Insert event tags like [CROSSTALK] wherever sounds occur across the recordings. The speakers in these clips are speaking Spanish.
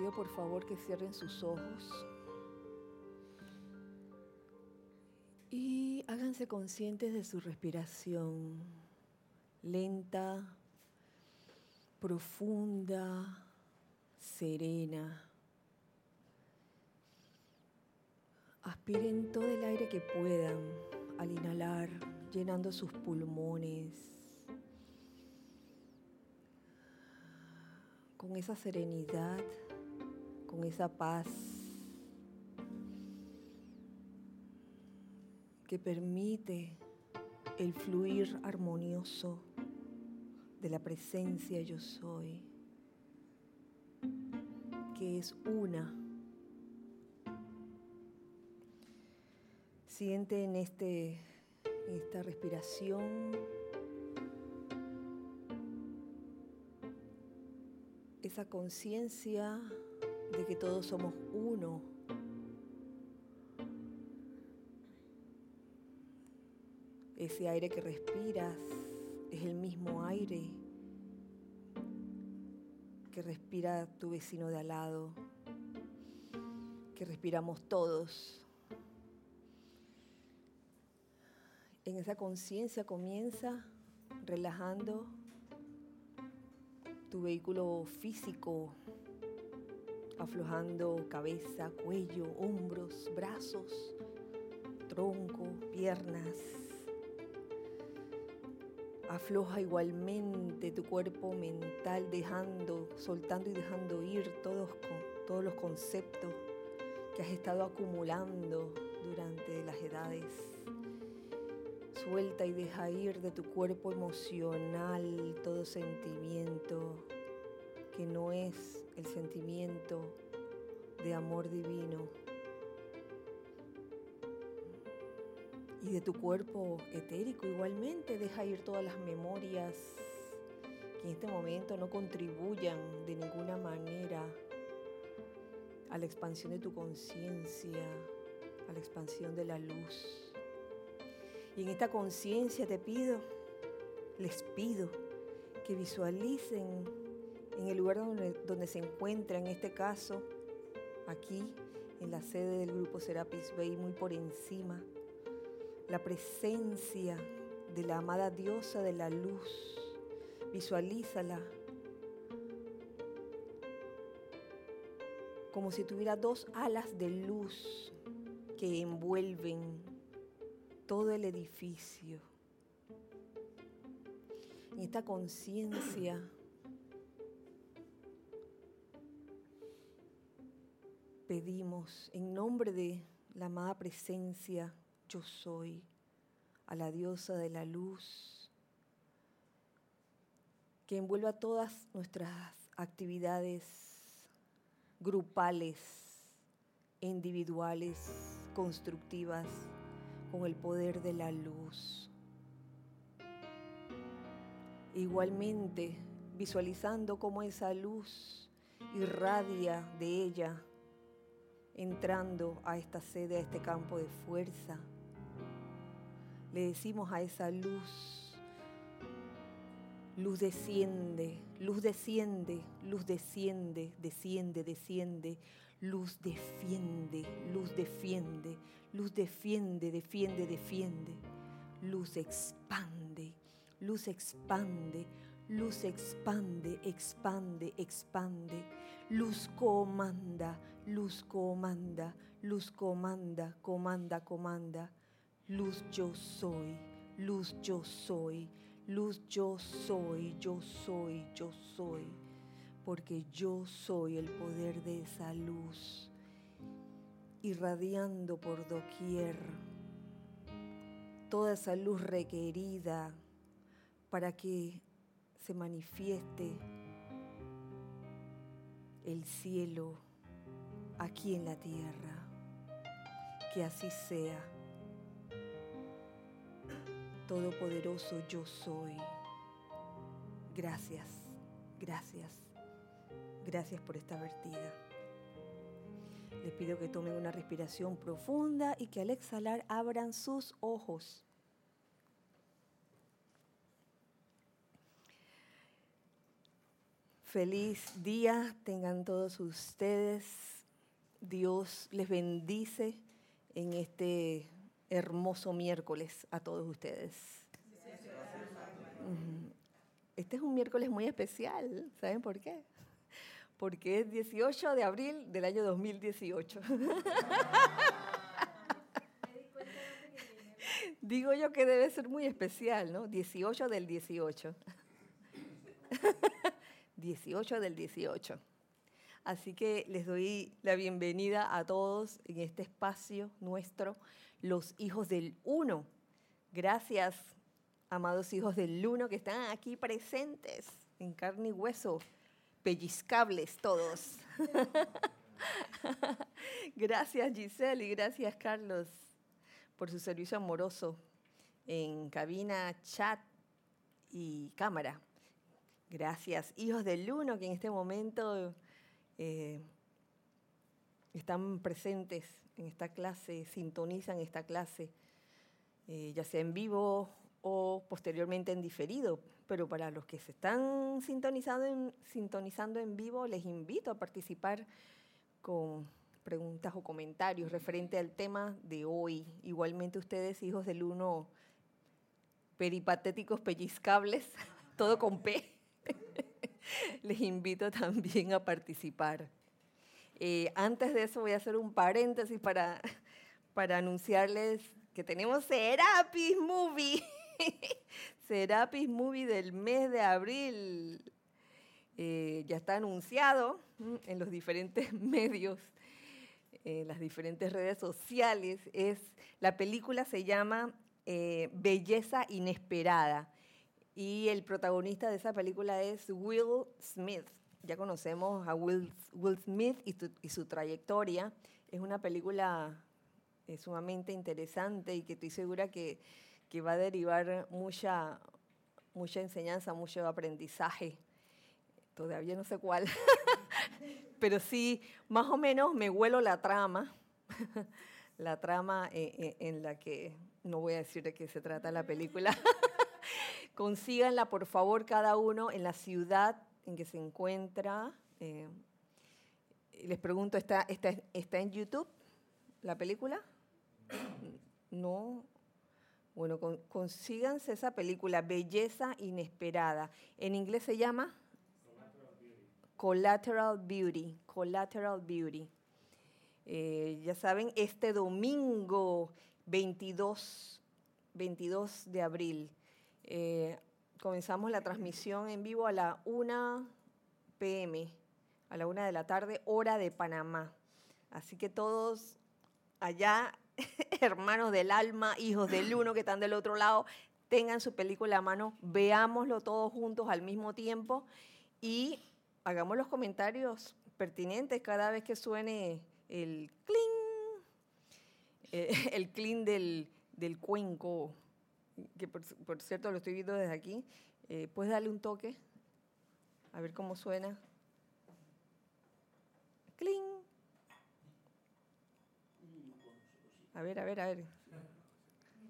pido por favor que cierren sus ojos y háganse conscientes de su respiración lenta, profunda, serena. Aspiren todo el aire que puedan al inhalar, llenando sus pulmones con esa serenidad, con esa paz que permite el fluir armonioso de la presencia yo soy, que es una. Siente en, este, esta respiración esa conciencia de que todos somos uno. Ese aire que respiras es el mismo aire que respira tu vecino de al lado, que respiramos todos. En esa conciencia comienza relajando tu vehículo físico, aflojando cabeza, cuello, hombros, brazos, tronco, piernas. Afloja igualmente tu cuerpo mental, dejando, soltando y dejando ir todos, todos los conceptos que has estado acumulando durante las edades. Suelta y deja ir de tu cuerpo emocional todo sentimiento que no es el sentimiento de amor divino. Y de tu cuerpo etérico igualmente deja ir todas las memorias que en este momento no contribuyan de ninguna manera a la expansión de tu conciencia, a la expansión de la luz. Y en esta conciencia te pido, les pido que visualicen en el lugar donde, se encuentra, en este caso, aquí, en la sede del grupo Serapis Bay, muy por encima, la presencia de la amada diosa de la luz. Visualízala como si tuviera dos alas de luz que envuelven todo el edificio. En esta conciencia pedimos en nombre de la amada presencia yo soy, a la diosa de la luz, que envuelva todas nuestras actividades grupales, individuales, constructivas, con el poder de la luz. Igualmente, visualizando cómo esa luz irradia de ella, entrando a esta sede, a este campo de fuerza, le decimos a esa luz, luz desciende, luz desciende, luz desciende, desciende, desciende, Luz defiende, luz defiende, luz defiende, defiende, defiende. Luz expande, luz expande, luz expande, expande, expande. Luz comanda, luz comanda, luz comanda, comanda, comanda. Luz yo soy, luz yo soy, luz yo soy, yo soy, yo soy porque yo soy el poder de esa luz, irradiando por doquier toda esa luz requerida para que se manifieste el cielo aquí en la tierra. Que así sea. Todopoderoso yo soy. Gracias, gracias. Gracias por esta vertida. Les pido que tomen una respiración profunda y que al exhalar abran sus ojos. Feliz día tengan todos ustedes. Dios les bendice en este hermoso miércoles a todos ustedes. Este es un miércoles muy especial. ¿Saben por qué? Porque es 18 de abril del año 2018. [LAUGHS] Digo yo que debe ser muy especial, ¿no? 18 del 18. 18 [LAUGHS] del 18. Así que les doy la bienvenida a todos en este espacio nuestro, los hijos del uno. Gracias, amados hijos del uno que están aquí presentes en carne y hueso, pellizcables todos. [LAUGHS] gracias Giselle y gracias Carlos por su servicio amoroso en cabina, chat y cámara. Gracias, hijos del uno que en este momento eh, están presentes en esta clase, sintonizan esta clase, eh, ya sea en vivo o posteriormente en diferido. Pero para los que se están sintonizando en, sintonizando en vivo, les invito a participar con preguntas o comentarios referente al tema de hoy. Igualmente ustedes, hijos del uno, peripatéticos pellizcables, [LAUGHS] todo con P. [LAUGHS] les invito también a participar. Eh, antes de eso voy a hacer un paréntesis para, [LAUGHS] para anunciarles que tenemos Serapis Movie. [LAUGHS] Serapis Movie del mes de abril. Eh, ya está anunciado en los diferentes medios, en las diferentes redes sociales. Es, la película se llama eh, Belleza Inesperada y el protagonista de esa película es Will Smith. Ya conocemos a Will, Will Smith y, su trayectoria. Es una película eh, sumamente interesante y que estoy segura que, que va a derivar mucha, mucha enseñanza, mucho aprendizaje. Todavía no sé cuál, [LAUGHS] pero sí, más o menos me huelo la trama, [LAUGHS] la trama en, eh, eh, en la que, no voy a decir de qué se trata la película. [LAUGHS] Consíganla, por favor, cada uno en la ciudad en que se encuentra. Eh, les pregunto, ¿está, está, ¿está en YouTube la película? No. Bueno, consíganse esa película, Belleza Inesperada. En inglés se llama Collateral Beauty. Collateral Beauty. Eh, ya saben, este domingo 22, 22 de abril eh, comenzamos la transmisión en vivo a la 1 pm, a la 1 de la tarde, hora de Panamá. Así que todos allá, [LAUGHS] hermanos del alma, hijos del uno que están del otro lado, tengan su película a mano, veámoslo todos juntos al mismo tiempo y hagamos los comentarios pertinentes cada vez que suene el cling, eh, [LAUGHS] el cling del, del cuenco que por, cierto lo estoy viendo desde aquí. Eh, ¿Puedes darle un toque? A ver cómo suena. ¡Cling! A ver, a ver, a ver.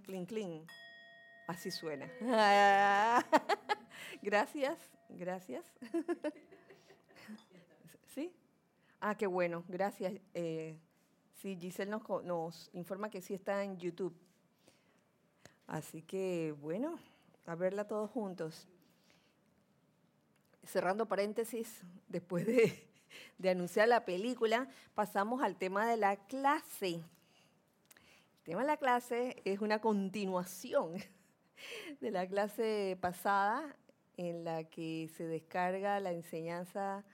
¡Cling, cling! Así suena. [LAUGHS] gracias, gracias. [LAUGHS] ¿Sí? Ah, qué bueno, gracias. Eh, sí, Giselle nos, nos informa que sí está en YouTube. Así que, bueno, a verla todos juntos. Cerrando paréntesis, [LAUGHS] después de, anunciar la película, pasamos al tema de la clase. El tema de la clase es una continuación [LAUGHS] de la clase pasada en la que se descarga la enseñanza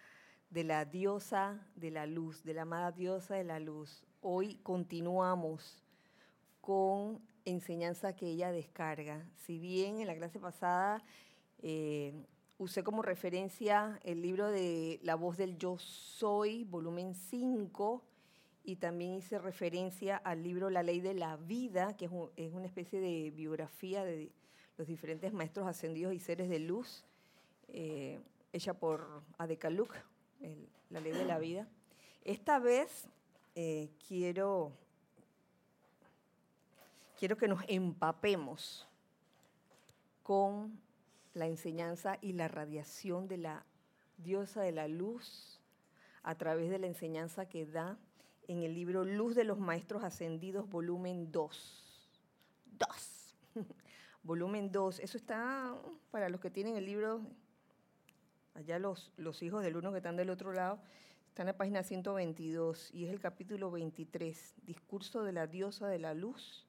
de la diosa de la luz, de la amada diosa de la luz. Hoy continuamos con enseñanza que ella descarga. Si bien en la clase pasada eh, usé como referencia el libro de La voz del yo soy, volumen 5, y también hice referencia al libro La ley de la vida, que es, una especie de biografía de los diferentes maestros ascendidos y seres de luz, eh, hecha por Adekaluk, La ley de la vida. Esta vez eh, quiero quiero que nos empapemos con la enseñanza y la radiación de la diosa de la luz, a través de la enseñanza que da en el libro Luz de los Maestros Ascendidos, volumen 2. 2. [LAUGHS] volumen 2. Eso está para los que tienen el libro, allá los, los hijos del uno que están del otro lado, está en la página 122 y es el capítulo 23, Discurso de la diosa de la luz,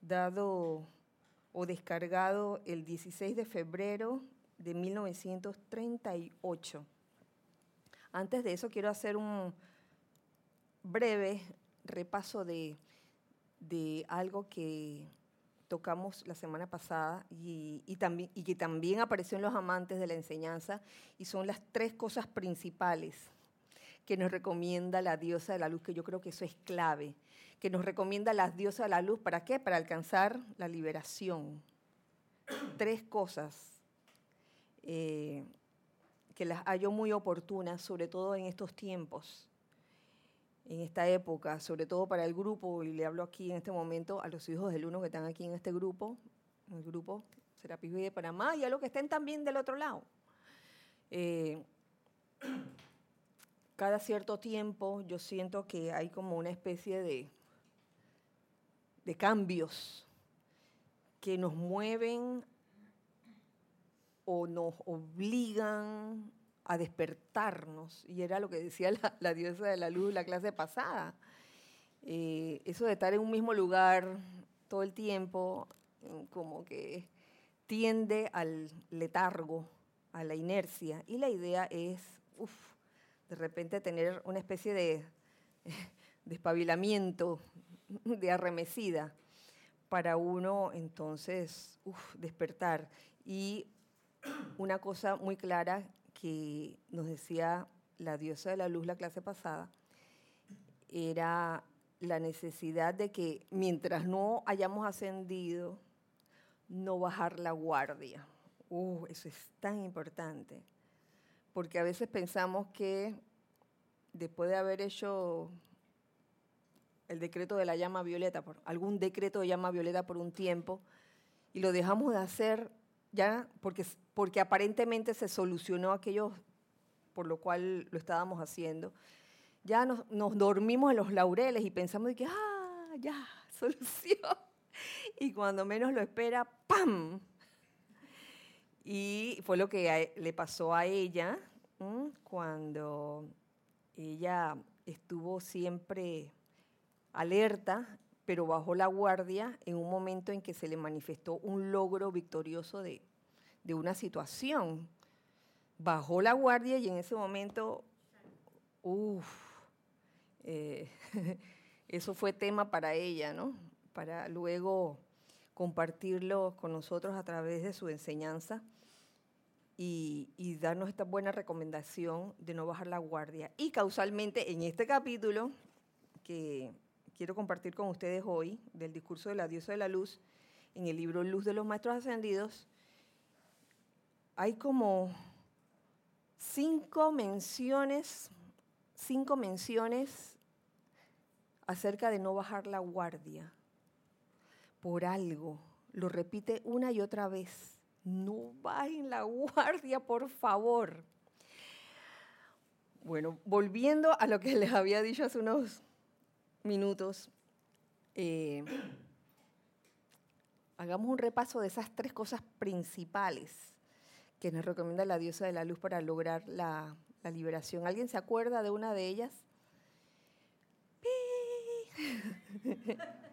dado o descargado el 16 de febrero de 1938. Antes de eso quiero hacer un breve repaso de, algo que tocamos la semana pasada y, también, y que también apareció en los amantes de la enseñanza y son las tres cosas principales que nos recomienda la diosa de la luz, que yo creo que eso es clave, que nos recomienda la diosa de la luz, ¿para qué? Para alcanzar la liberación. [CLEARS THROAT] Tres cosas eh, que las hallo muy oportunas, sobre todo en estos tiempos, en esta época, sobre todo para el grupo, y le hablo aquí en este momento a los hijos del uno que están aquí en este grupo, el grupo Serapis de Panamá, y a los que estén también del otro lado. Eh, [CLEARS THROAT] cada cierto tiempo yo siento que hay como una especie de, de cambios que nos mueven o nos obligan a despertarnos. Y era lo que decía la, diosa de la luz la clase pasada. Eh, eso de estar en un mismo lugar todo el tiempo, mm, como que tiende al letargo, a la inercia. Y la idea es, uff, de repente tener una especie de despabilamiento, de arremecida, para uno entonces despertar. Y una cosa muy clara que nos decía la diosa de la luz la clase pasada era la necesidad de que mientras no hayamos ascendido, no bajar la guardia. Uh, eso es tan importante porque a veces pensamos que después de haber hecho el decreto de la llama violeta, por algún decreto de llama violeta por un tiempo, y lo dejamos de hacer ya porque, porque aparentemente se solucionó aquello por lo cual lo estábamos haciendo, ya nos, dormimos en los laureles y pensamos que, ah, ya, [LAUGHS] solución. Y cuando menos lo espera, ¡pam! Y fue lo que le pasó a ella cuando ella estuvo siempre alerta, pero bajó la guardia en un momento en que se le manifestó un logro victorioso de, una situación. Bajó la guardia y en ese momento, uff, eh, [LAUGHS] eso fue tema para ella, ¿no? Para luego compartirlo con nosotros a través de su enseñanza y, darnos esta buena recomendación de no bajar la guardia. Y causalmente en este capítulo que quiero compartir con ustedes hoy, del discurso de la diosa de la luz, en el libro Luz de los Maestros Ascendidos, hay como cinco menciones, cinco menciones acerca de no bajar la guardia por algo. Lo repite una y otra vez no bajen la [LAUGHS] guardia, por favor. Bueno, volviendo a lo que les había dicho hace unos minutos, eh, hagamos un repaso de esas tres cosas principales que nos recomienda la diosa de la luz para lograr la, la liberación. ¿Alguien se acuerda de una de ellas? [LAUGHS] [LAUGHS]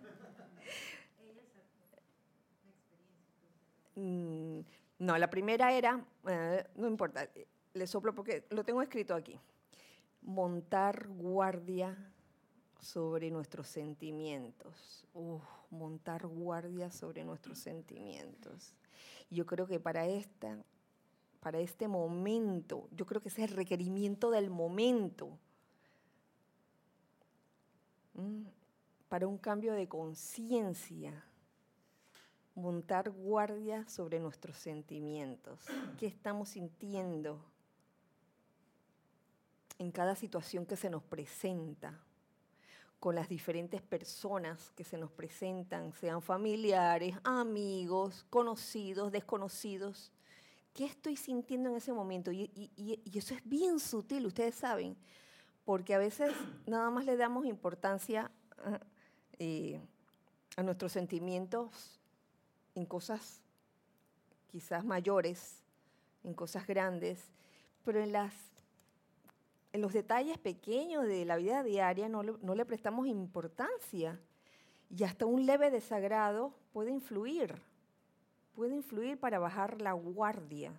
Mm, no, la primera era, eh, no importa, le soplo porque lo tengo escrito aquí. Montar guardia sobre nuestros sentimientos. montar guardia sobre nuestros sentimientos. Yo creo que para esta, para este momento, yo creo que ese es el requerimiento del momento. Para un cambio de conciencia montar guardia sobre nuestros sentimientos. ¿Qué estamos sintiendo en cada situación que se nos presenta? con las diferentes personas que se nos presentan, sean familiares, amigos, conocidos, desconocidos. ¿Qué estoy sintiendo en ese momento? Y, eso es bien sutil, ustedes saben, porque a veces nada más le damos importancia eh, a nuestros sentimientos en cosas quizás mayores, en cosas grandes, pero en, las, en los detalles pequeños de la vida diaria no, no le prestamos importancia. Y hasta un leve desagrado puede influir puede influir para bajar la guardia.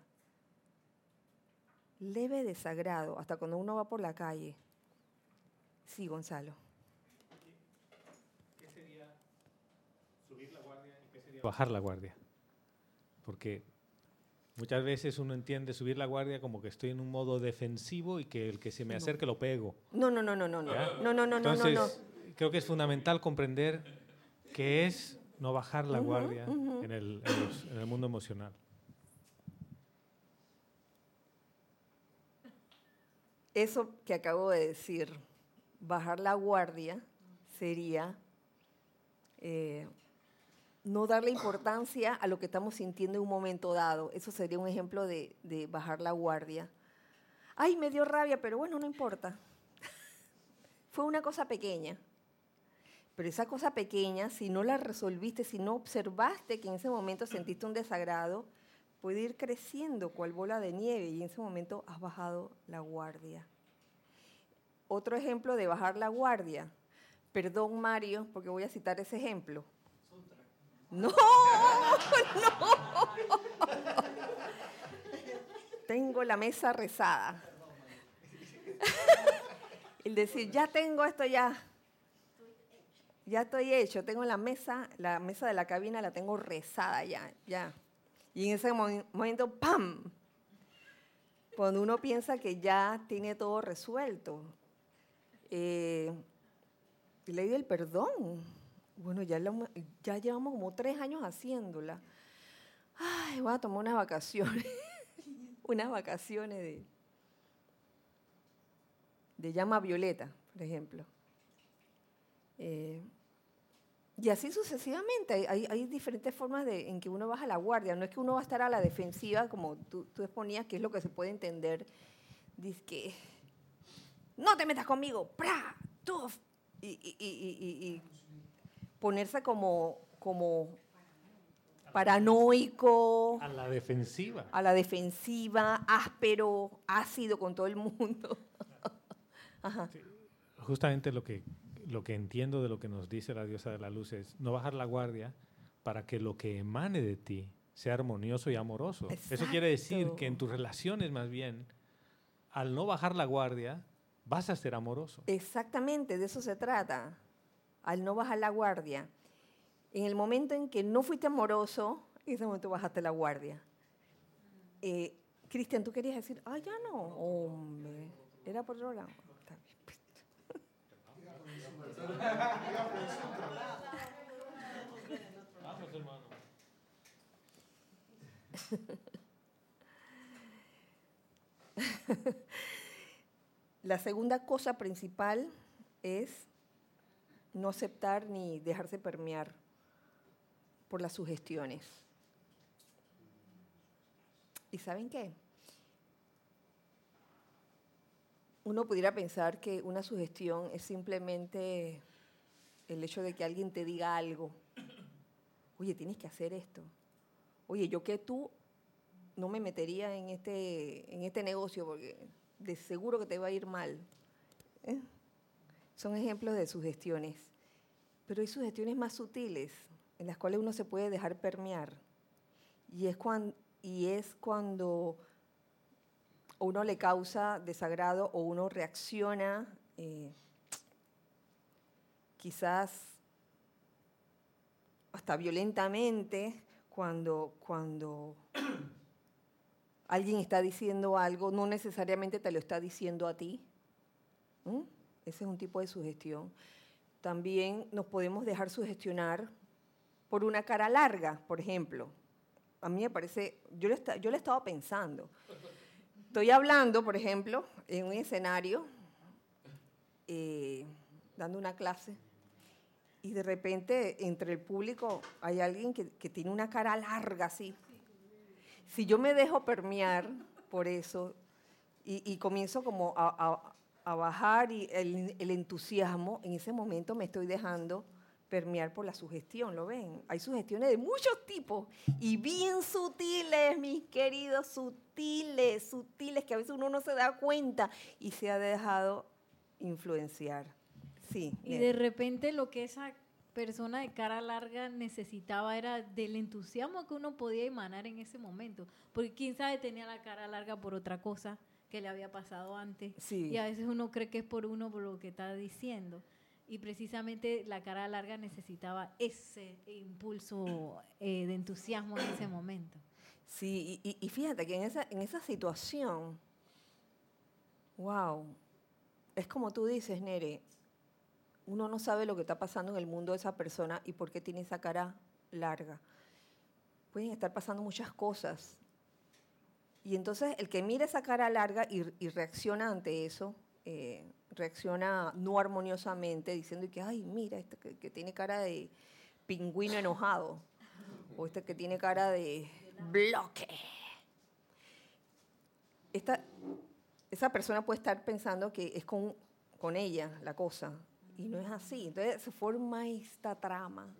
Leve desagrado, hasta cuando uno va por la calle. Sí, Gonzalo. ¿Qué sería subir la guardia y qué sería bajar la guardia? Porque muchas veces uno entiende subir la guardia como que estoy en un modo defensivo y que el que se me acerque lo pego. No, no, no, no, no, no. No, no, no, Entonces, no, no. creo que es fundamental comprender que es no bajar la guardia en, el, en, el, mundo emocional. Eso que acabo de decir, bajar la guardia, sería eh, no darle importancia a lo que estamos sintiendo en un momento dado. Eso sería un ejemplo de, bajar la guardia. Ay, me dio rabia, pero bueno, no importa. [LAUGHS] Fue una cosa pequeña. Pero esa cosa pequeña, si no la resolviste, si no observaste que en ese momento sentiste un desagrado, puede ir creciendo cual bola de nieve y en ese momento has bajado la guardia. Otro ejemplo de bajar la guardia. Perdón, Mario, porque voy a citar ese ejemplo. No, [LAUGHS] no. Tengo la mesa rezada. [LAUGHS] El decir, ya tengo esto ya ya estoy hecho, tengo la mesa, la mesa de la cabina la tengo rezada ya, ya. Y en ese momento, ¡pam! Cuando uno piensa que ya tiene todo resuelto. Eh, ley del perdón. Bueno, ya, llevamos como tres años haciéndola. Ay, voy a tomar unas vacaciones. [LAUGHS] unas vacaciones de, de llama violeta, por ejemplo. Eh, y así sucesivamente, hay, diferentes formas de, en que uno baja la guardia. No es que uno va a estar a la defensiva, como tú, tú exponías, que es lo que se puede entender. Dice que, no te metas conmigo, ¡pra! ¡tuf! Y, y, ponerse como, como paranoico. A la defensiva. A la defensiva, áspero, ácido con todo el mundo. [LAUGHS] justamente lo que lo que entiendo de lo que nos dice la diosa de la luz es no bajar la guardia para que lo que emane de ti sea armonioso y amoroso. Eso quiere decir que en tus relaciones más bien, al no bajar la guardia, vas a ser amoroso. Exactamente, de eso se trata, al no bajar la guardia. En el momento en que no fuiste amoroso, en ese momento bajaste la guardia. Eh, Cristian, tú querías decir, ah, ya no, hombre, era por otro lado. [LAUGHS] La segunda cosa principal es no aceptar ni dejarse permear por las sugestiones. ¿Y saben qué? uno pudiera pensar que una sugestión es simplemente el hecho de que alguien te diga algo. Oye, tienes que hacer esto. Oye, yo que tú no me metería en este, en este negocio porque de seguro que te va a ir mal. ¿eh? Son ejemplos de sugestiones. Pero hay sugestiones más sutiles en las cuales uno se puede dejar permear. Y es cuando, y es cuando uno le causa desagrado o uno reacciona eh, quizás hasta violentamente cuando, cuando alguien está diciendo algo, no necesariamente te lo está diciendo a ti. Ese es un tipo de sugestión. También nos podemos dejar sugestionar por una cara larga, por ejemplo. A mí me parece, yo le he estado pensando. Estoy hablando, por ejemplo, en un escenario, eh, dando una clase, y de repente entre el público hay alguien que, tiene una cara larga así. si yo me dejo permear por eso y, comienzo como a, bajar y el, el entusiasmo, en ese momento me estoy dejando permear por la sugestión, ¿lo ven? Hay sugestiones de muchos tipos y bien sutiles, mis queridos, sutiles, sutiles, que a veces uno no se da cuenta y se ha dejado influenciar. Sí. Y de repente lo que esa persona de cara larga necesitaba era del entusiasmo que uno podía emanar en ese momento, porque quién sabe tenía la cara larga por otra cosa que le había pasado antes. Sí. Y a veces uno cree que es por uno por lo que está diciendo y precisamente la cara larga necesitaba ese impulso eh, de entusiasmo en ese momento. Sí, y, fíjate que en esa, en esa situación, wow, es como tú dices, Nere, uno no sabe lo que está pasando en el mundo de esa persona y por qué tiene esa cara larga. Pueden estar pasando muchas cosas. Y entonces el que mira esa cara larga y, y reacciona ante eso, eh, reacciona no armoniosamente diciendo que, ay, mira, este que, tiene cara de pingüino enojado, o este que tiene cara de bloque. Esta, esa persona puede estar pensando que es con, con ella la cosa, y no es así. Entonces se forma esta trama,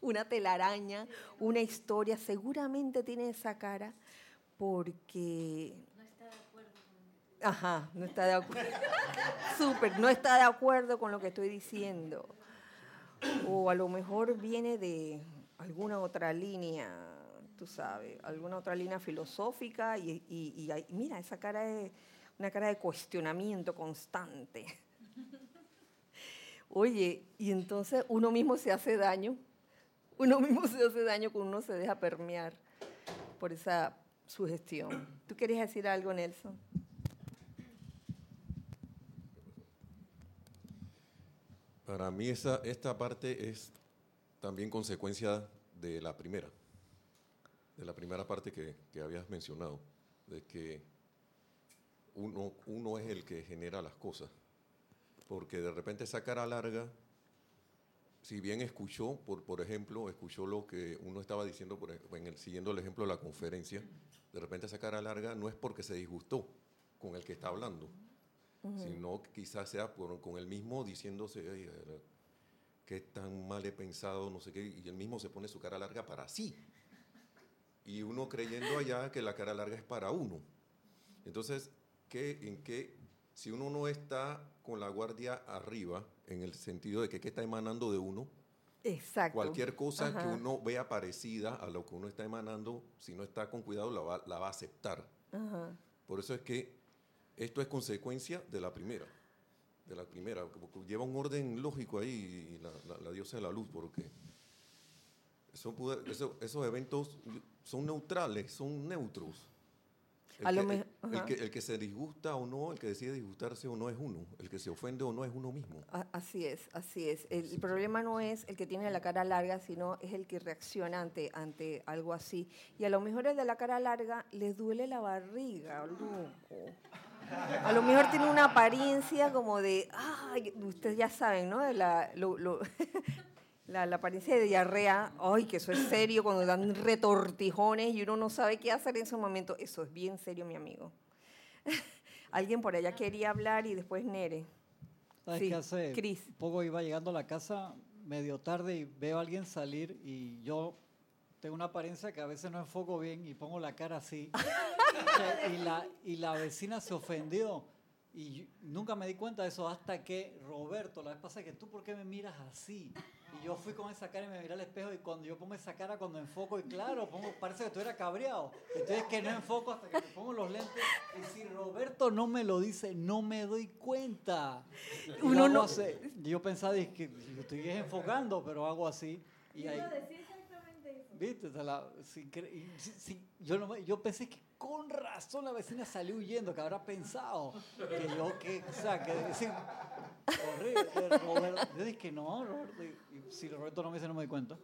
una telaraña, una historia, seguramente tiene esa cara porque Ajá, no está de acuerdo. [LAUGHS] Súper, no está de acuerdo con lo que estoy diciendo. O a lo mejor viene de alguna otra línea, tú sabes, alguna otra línea filosófica y, y, mira, esa cara es una cara de cuestionamiento constante. [LAUGHS] Oye, y entonces uno mismo se hace daño, uno mismo se hace daño cuando uno se deja permear por esa sugestión. ¿Tú querías decir algo, Nelson? Para mí esa, esta parte es también consecuencia de la primera, de la primera parte que, habías mencionado, de que uno, uno es el que genera las cosas, porque de repente esa cara larga, si bien escuchó, por, por ejemplo, escuchó lo que uno estaba diciendo, por, en el, siguiendo el ejemplo de la conferencia, de repente esa cara larga no es porque se disgustó con el que está hablando, sino que quizás sea con el mismo diciéndose que tan mal he pensado, no sé qué, y él mismo se pone su cara larga para sí. Y uno creyendo allá que la cara larga es para uno. Entonces, ¿qué, ¿en qué? Si uno no está con la guardia arriba, en el sentido de que qué está emanando de uno, Exacto. cualquier cosa que uno vea parecida a lo que uno está emanando, si no está con cuidado, la va, la va a aceptar. Por eso es que esto es consecuencia de la primera. De la primera. Lleva un orden lógico ahí la, diosa de la luz, porque esos eventos son neutrales, son neutros. El, que, se disgusta o no, el que decide disgustarse o no es uno, el que se ofende o no es uno mismo. Así es, así es. El, problema no es el que tiene la cara larga, sino es el que reacciona ante, ante algo así. Y a lo mejor el de la cara larga le duele la barriga, loco. A lo mejor tiene una apariencia como de, ay, ustedes ya saben, ¿no? La, [LAUGHS] la, apariencia de diarrea, ay, que eso es serio cuando dan retortijones y uno no sabe qué hacer en ese momento. Eso es bien serio, mi amigo. [LAUGHS] Alguien por allá quería hablar y después Nere. ¿Sabes qué hace? Chris. Poco iba llegando a la casa medio tarde y veo a alguien salir y yo tengo una apariencia que a veces no enfoco bien y pongo la cara así. [LAUGHS] y, la, y la vecina se ofendió. Y nunca me di cuenta de eso hasta que Roberto, la vez pasada, que tú, ¿por qué me miras así? Y yo fui con esa cara y me miré al espejo y cuando yo pongo esa cara, cuando enfoco, y claro, pongo, parece que tú eras cabreado. Entonces que no enfoco hasta que me pongo los lentes. Y si Roberto no me lo dice, no me doy cuenta. Uno no... yo pensaba que estoy enfocando, pero hago así. Y ahí, ¿Viste? yo, no, yo pensé que con razón la vecina salió huyendo, que habrá pensado que yo, que, o sea, que decir, horrible. Yo dije que no, Roberto, y, si Roberto no me dice, no me doy cuenta.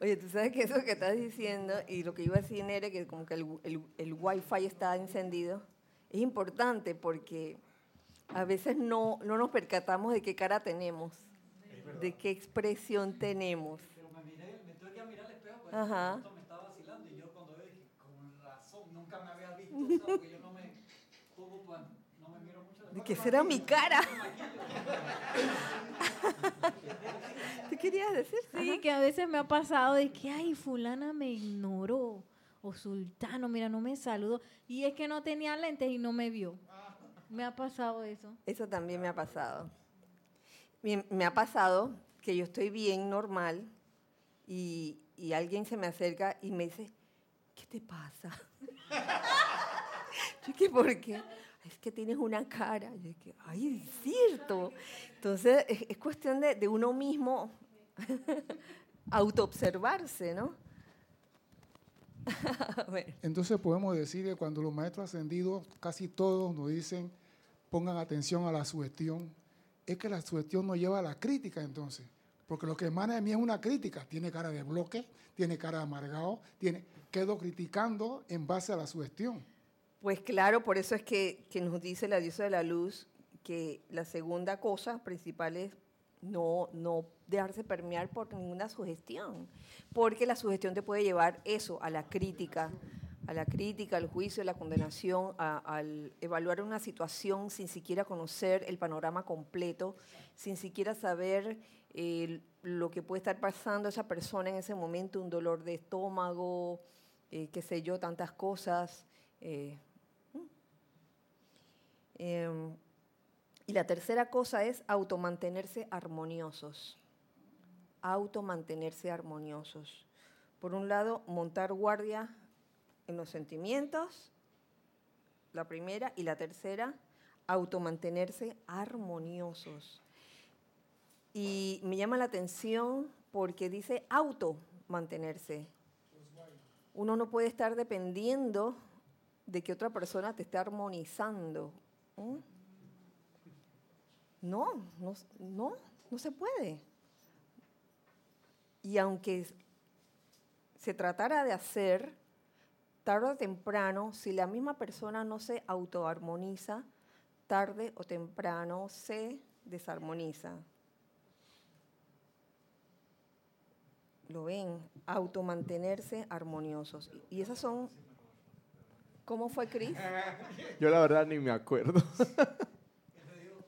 Oye, tú sabes que eso que estás diciendo y lo que iba a decir era que como que el, el, el wifi está encendido, es importante porque a veces no, no nos percatamos de qué cara tenemos, de qué expresión tenemos. Ajá. me estaba vacilando y yo cuando veo dije, ¿cómo Nunca me había visto, porque yo no me pongo no me miro mucho. ¿De qué será mi cara? [LAUGHS] ¿Te querías decir? Sí, que a veces me ha pasado de que, ay, fulana me ignoró. O sultano, mira, no me saludó. Y es que no tenía lentes y no me vio. Me ha pasado eso. Eso también me ha pasado. Me, ha pasado que yo estoy bien normal y, y alguien se me acerca y me dice, ¿qué te pasa? [LAUGHS] que, ¿por qué? Es que tienes una cara. Yo que, ay, es cierto. Entonces, es, cuestión de, de, uno mismo [LAUGHS] autoobservarse, ¿no? [LAUGHS] Entonces podemos decir que cuando los maestros ascendidos, casi todos nos dicen, pongan atención a la sugestión, es que la sugestión nos lleva a la crítica entonces. Porque lo que emana de mí es una crítica. Tiene cara de bloque, tiene cara de amargado, tiene, quedo criticando en base a la sugestión. Pues claro, por eso es que, que nos dice la diosa de la luz que la segunda cosa principal es no, no dejarse permear por ninguna sugestión, porque la sugestión te puede llevar eso, a la crítica, a la crítica, al juicio, a la condenación, al evaluar una situación sin siquiera conocer el panorama completo, sin siquiera saber eh, lo que puede estar pasando esa persona en ese momento, un dolor de estómago, eh, qué sé yo, tantas cosas. Eh. Em, y la tercera cosa es automantenerse armoniosos. Automantenerse armoniosos. Por un lado, montar guardia en los sentimientos, la primera, y la tercera, automantenerse armoniosos. Y me llama la atención porque dice auto mantenerse. Uno no puede estar dependiendo de que otra persona te esté armonizando. No, no, no, no se puede. Y aunque se tratara de hacer, tarde o temprano, si la misma persona no se autoarmoniza, tarde o temprano se desarmoniza. Lo ven, automantenerse armoniosos. Y esas son... ¿Cómo fue, Cris? Yo la verdad ni me acuerdo.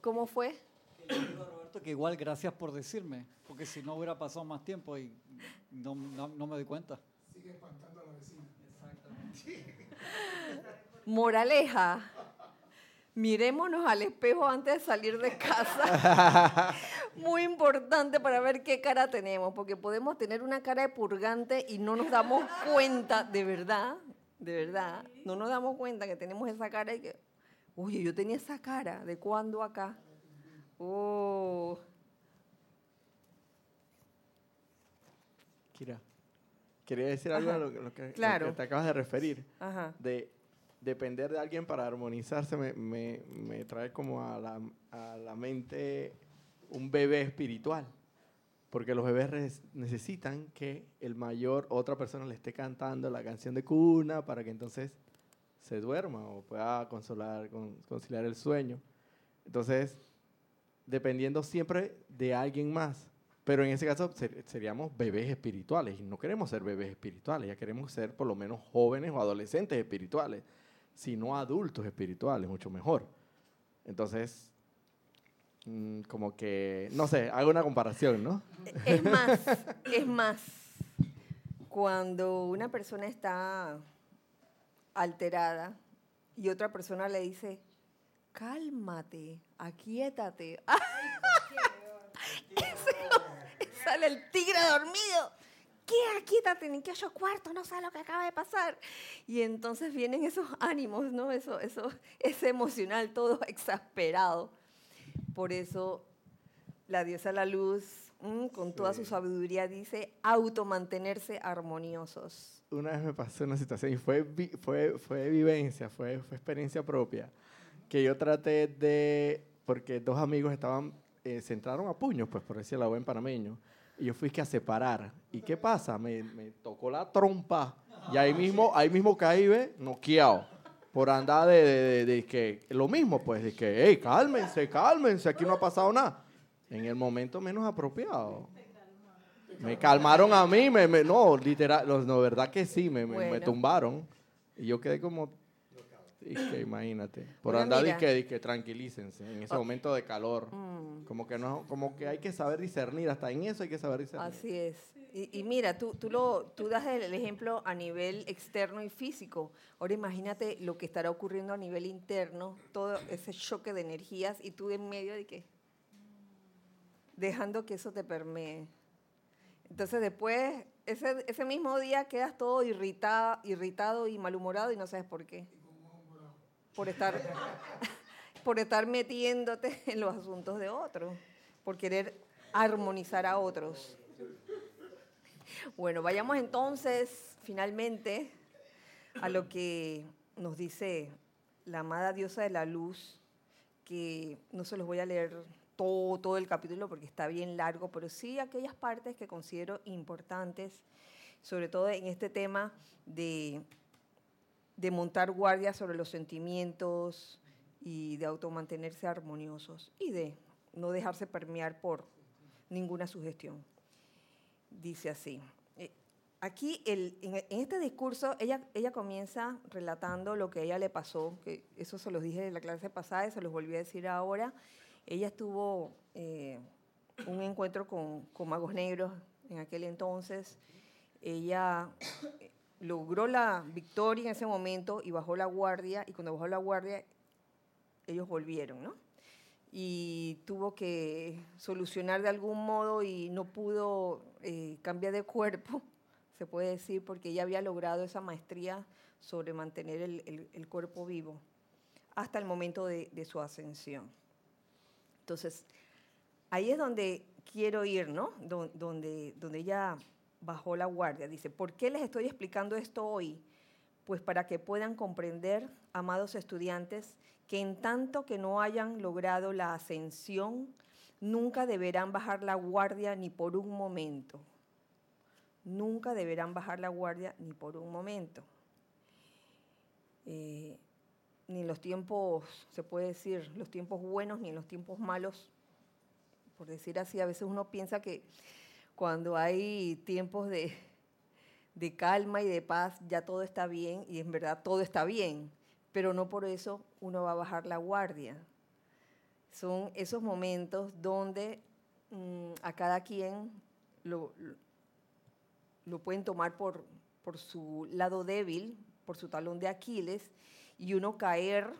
¿Cómo fue? Que le digo a Roberto que igual gracias por decirme, porque si no hubiera pasado más tiempo y no, no, me doy cuenta. Sigue espantando a la vecina. Exactamente. Moraleja. Mirémonos al espejo antes de salir de casa. [LAUGHS] Muy importante para ver qué cara tenemos, porque podemos tener una cara de purgante y no nos damos cuenta, de verdad, de verdad, no nos damos cuenta que tenemos esa cara y que Oye, yo tenía esa cara, ¿de cuándo acá? Oh. Kira, quería decir algo a lo, que, te acabas de referir. De depender de alguien para armonizarse me, me, trae como a la, a la, mente un bebé espiritual. Porque los bebés necesitan que el mayor, otra persona le esté cantando la canción de cuna para que entonces se duerma o pueda consolar, conciliar el sueño. Entonces, dependiendo siempre de alguien más. Pero en ese caso seríamos bebés espirituales y no queremos ser bebés espirituales, ya queremos ser por lo menos jóvenes o adolescentes espirituales, sino adultos espirituales, mucho mejor. Entonces, mm, como que, no sé, hago una comparación, ¿no? Es más, [LAUGHS] es más, cuando una persona está alterada y otra persona le dice, cálmate, aquíétate. [LAUGHS] sale el tigre dormido. ¿Qué? Aquíétate, ni que yo cuarto, no sabes lo que acaba de pasar. Y entonces vienen esos ánimos, ¿no? Eso, eso, ese emocional todo [LAUGHS] exasperado. Por eso la diosa la luz, mm, con toda su sabiduría, dice automantenerse armoniosos una vez me pasó una situación y fue, fue, fue vivencia, fue, fue experiencia propia, que yo traté de, porque dos amigos estaban, eh, se entraron a puños, pues por decirlo buen panameño, y yo fui que a separar. ¿Y qué pasa? Me, me tocó la trompa y ahí mismo, ahí mismo caí, ve, noqueado. Por andar de, de, de, que, lo mismo, pues, de que, hey, cálmense, cálmense, aquí no ha pasado nada. En el momento menos apropiado. Me calmaron a mí, me, no, literal, no, verdad que sí, me, me, tumbaron. Y yo quedé como, que imagínate, por andar y que, que tranquilícense en ese momento de calor. Mm. Como que no, como que hay que saber discernir, hasta en eso hay que saber discernir. Así es. Y, mira, tú, tú, lo, tú das el ejemplo a nivel externo y físico. Ahora imagínate lo que estará ocurriendo a nivel interno, todo ese choque de energías y tú en medio de qué? Dejando que eso te permee. Entonces después, ese, ese mismo día quedas todo irritado, irritado y malhumorado y no sabes por qué. Por estar, por estar metiéndote en los asuntos de otros, por querer armonizar a otros. Bueno, vayamos entonces finalmente a lo que nos dice la amada diosa de la luz, que no se los voy a leer todo, todo el capítulo porque está bien largo, pero sí aquellas partes que considero importantes, sobre todo en este tema de, de montar guardia sobre los sentimientos y de automantenerse armoniosos y de no dejarse permear por ninguna sugestión dice así. Eh, aquí, en, este discurso, ella, ella comienza relatando lo que a ella le pasó, que eso se los dije en la clase pasada y se los volví a decir ahora. Ella estuvo eh, un encuentro con, con magos negros en aquel entonces. Ella logró la victoria en ese momento y bajó la guardia, y cuando bajó la guardia, ellos volvieron, ¿no? y tuvo que solucionar de algún modo y no pudo eh, cambiar de cuerpo, [LAUGHS] se puede decir, porque ella había logrado esa maestría sobre mantener el, cuerpo vivo hasta el momento de, su ascensión. Entonces, ahí es donde quiero ir, ¿no? Donde, donde ella bajó la guardia. Dice, ¿por qué les estoy explicando esto hoy? Pues para que puedan comprender, amados estudiantes, que en tanto que no hayan logrado la ascensión, nunca deberán bajar la guardia ni por un momento. Nunca deberán bajar la guardia ni por un momento. Eh, ni en los tiempos, se puede decir, los tiempos buenos ni en los tiempos malos. Por decir así, a veces uno piensa que cuando hay tiempos de, de calma y de paz, ya todo está bien y en verdad todo está bien pero no por eso uno va a bajar la guardia. Son esos momentos donde mm, a cada quien lo, lo, pueden tomar por, por su lado débil, por su talón de Aquiles, y uno caer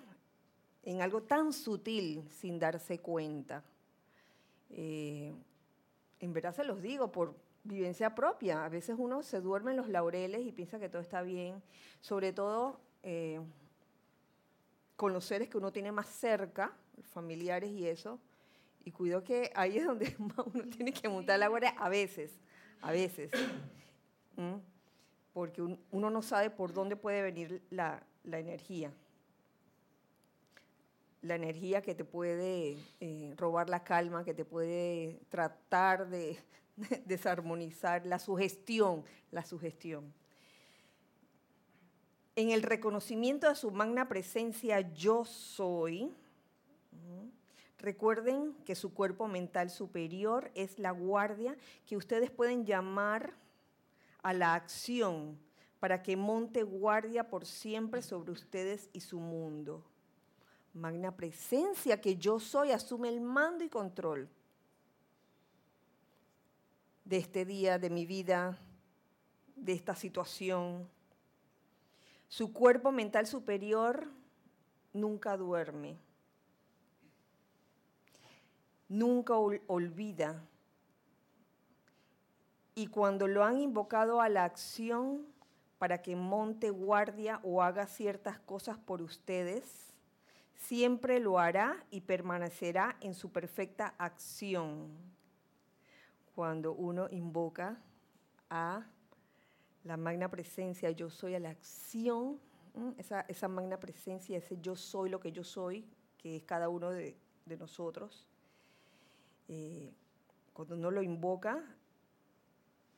en algo tan sutil sin darse cuenta. Eh, en verdad se los digo por vivencia propia. A veces uno se duerme en los laureles y piensa que todo está bien. Sobre todo eh, con los seres que uno tiene más cerca, familiares y eso. Y cuido que ahí es donde [LAUGHS] uno tiene que montar la guardia a veces, a veces. Porque uno no sabe por dónde puede venir la, energía. La energía que te puede eh, robar la calma, que te puede tratar de [LAUGHS] desarmonizar, la sugestión, la sugestión en el reconocimiento de su magna presencia yo soy, recuerden que su cuerpo mental superior es la guardia que ustedes pueden llamar a la acción para que monte guardia por siempre sobre ustedes y su mundo. Magna presencia que yo soy asume el mando y control de este día, de mi vida, de esta situación su cuerpo mental superior nunca duerme, nunca olvida. Y cuando lo han invocado a la acción para que monte guardia o haga ciertas cosas por ustedes, siempre lo hará y permanecerá en su perfecta acción. Cuando uno invoca a la magna presencia, yo soy a la acción, esa, magna presencia, ese yo soy lo que yo soy, que es cada uno de, nosotros. Eh, cuando uno lo invoca,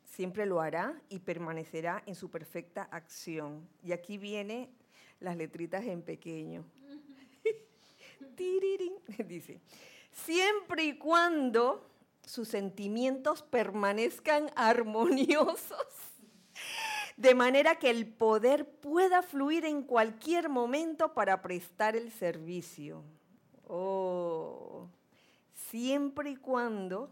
siempre lo hará y permanecerá en su perfecta acción. Y aquí viene las letritas en pequeño. [LAUGHS] Dice, siempre y cuando sus sentimientos permanezcan [LAUGHS] armoniosos de manera que el poder pueda fluir en cualquier momento para prestar el servicio. Oh, siempre y cuando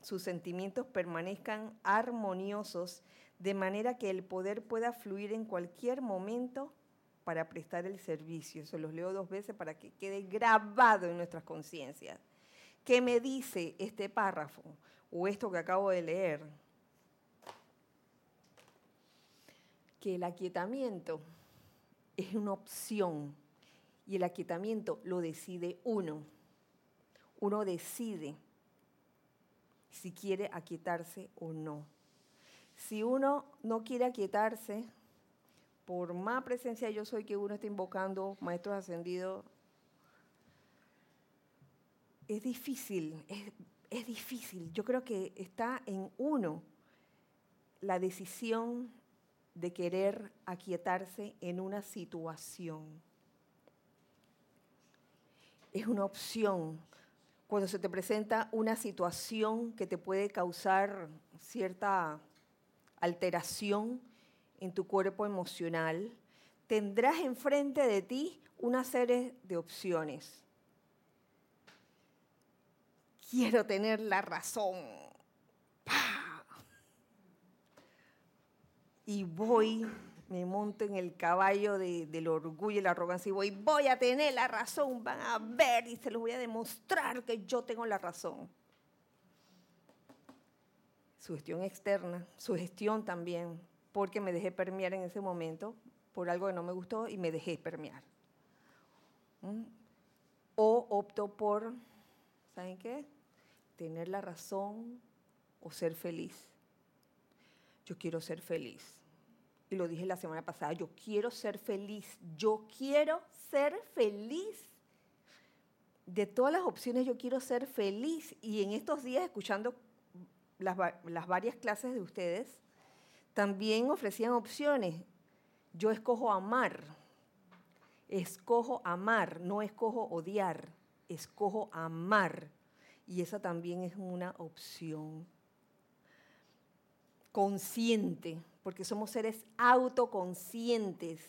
sus sentimientos permanezcan armoniosos, de manera que el poder pueda fluir en cualquier momento para prestar el servicio. Se los leo dos veces para que quede grabado en nuestras conciencias. ¿Qué me dice este párrafo o esto que acabo de leer? Que el aquietamiento es una opción y el aquietamiento lo decide uno. Uno decide si quiere aquietarse o no. Si uno no quiere aquietarse, por más presencia yo soy que uno está invocando, maestros ascendidos, es difícil, es, es difícil. Yo creo que está en uno la decisión de querer aquietarse en una situación. Es una opción. Cuando se te presenta una situación que te puede causar cierta alteración en tu cuerpo emocional, tendrás enfrente de ti una serie de opciones. Quiero tener la razón. Y voy, me monto en el caballo del orgullo y la arrogancia y voy, voy a tener la razón, van a ver y se los voy a demostrar que yo tengo la razón su gestión externa, su gestión también, porque me dejé permear en ese momento por algo que no me gustó y me dejé permear. ¿Mm? O opto por, ¿saben qué? Tener la razón o ser feliz. Yo quiero ser feliz. Y lo dije la semana pasada, yo quiero ser feliz. Yo quiero ser feliz. De todas las opciones yo quiero ser feliz. Y en estos días escuchando las, varias clases de ustedes, también ofrecían opciones. Yo escojo amar, escojo amar, no escojo odiar, escojo amar. Y esa también es una opción consciente, porque somos seres autoconscientes.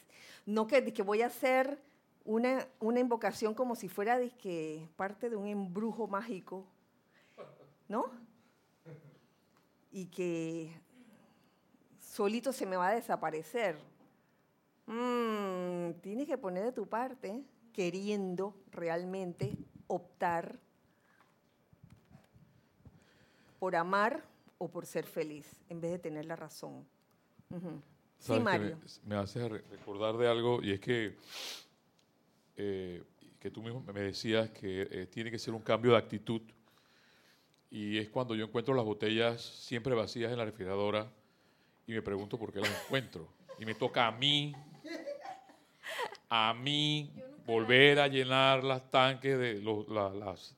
No que, que voy a hacer una, una invocación como si fuera de que parte de un embrujo mágico, ¿no? y que solito se me va a desaparecer. Mm, tienes que poner de tu parte queriendo realmente optar por amar o por ser feliz en vez de tener la razón. Sí, Mario. Me, hace recordar de algo y es que, eh, que tú mismo me decías que eh, tiene que ser un cambio de actitud y es cuando yo encuentro las botellas siempre vacías en la refrigeradora y me pregunto por qué las encuentro. Y me toca a mí, a mí, volver a llenar las tanques de los, las,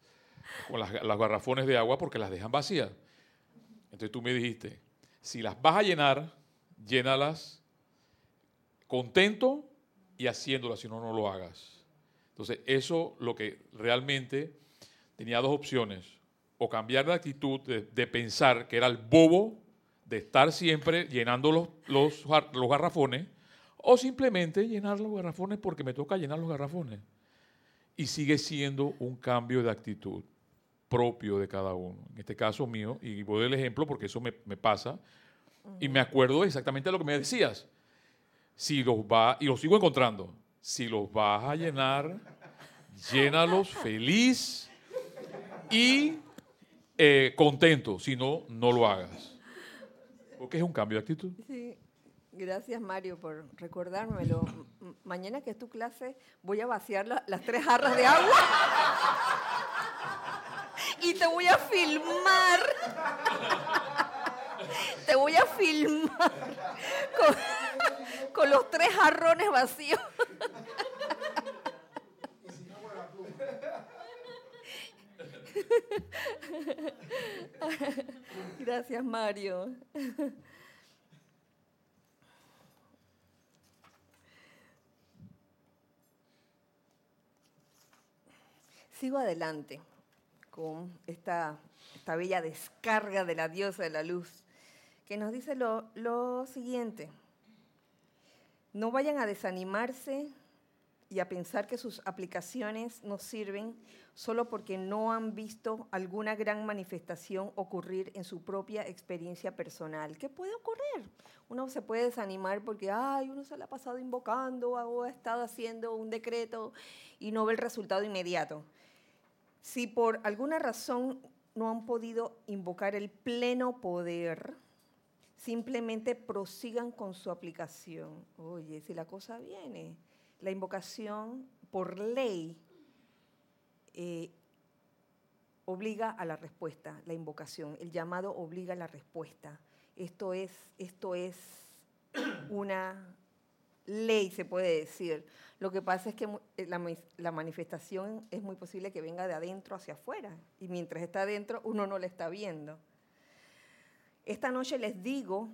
con las, garrafones de agua porque las dejan vacías. Entonces tú me dijiste, si las vas a llenar, llénalas contento y haciéndolas, si no, no lo hagas. Entonces, eso lo que realmente tenía dos opciones o cambiar de actitud de, pensar que era el bobo de estar siempre llenando los, los, los garrafones, o simplemente llenar los garrafones porque me toca llenar los garrafones. Y sigue siendo un cambio de actitud propio de cada uno. En este caso mío, y voy el ejemplo porque eso me, me pasa, y me acuerdo exactamente de lo que me decías. Si los va, y los sigo encontrando, si los vas a llenar, llénalos feliz y eh, contento, si no, no lo hagas. Porque es un cambio de actitud. Sí. Gracias, Mario, por recordármelo. Mañana que es tu clase, voy a vaciar las tres jarras de agua [LAUGHS] y te voy a filmar. [LAUGHS] Te voy a filmar [LAUGHS] con, los tres jarrones vacíos. [LAUGHS] Gracias, Mario. Sigo adelante con esta, esta, bella descarga de la diosa de la luz, que nos dice lo, lo siguiente. No vayan a desanimarse y a pensar que sus aplicaciones no sirven solo porque no han visto alguna gran manifestación ocurrir en su propia experiencia personal. ¿Qué puede ocurrir? Uno se puede desanimar porque, ay, uno se la ha pasado invocando o ha estado haciendo un decreto y no ve el resultado inmediato. Si por alguna razón no han podido invocar el pleno poder, simplemente prosigan con su aplicación. Oye, si la cosa viene, la invocación por ley eh, obliga a la respuesta, la invocación, el llamado obliga a la respuesta. Esto es, esto es una ley, se puede decir. Lo que pasa es que eh, la, manifestación es muy posible que venga de adentro hacia afuera y mientras está adentro uno no la está viendo. Esta noche les digo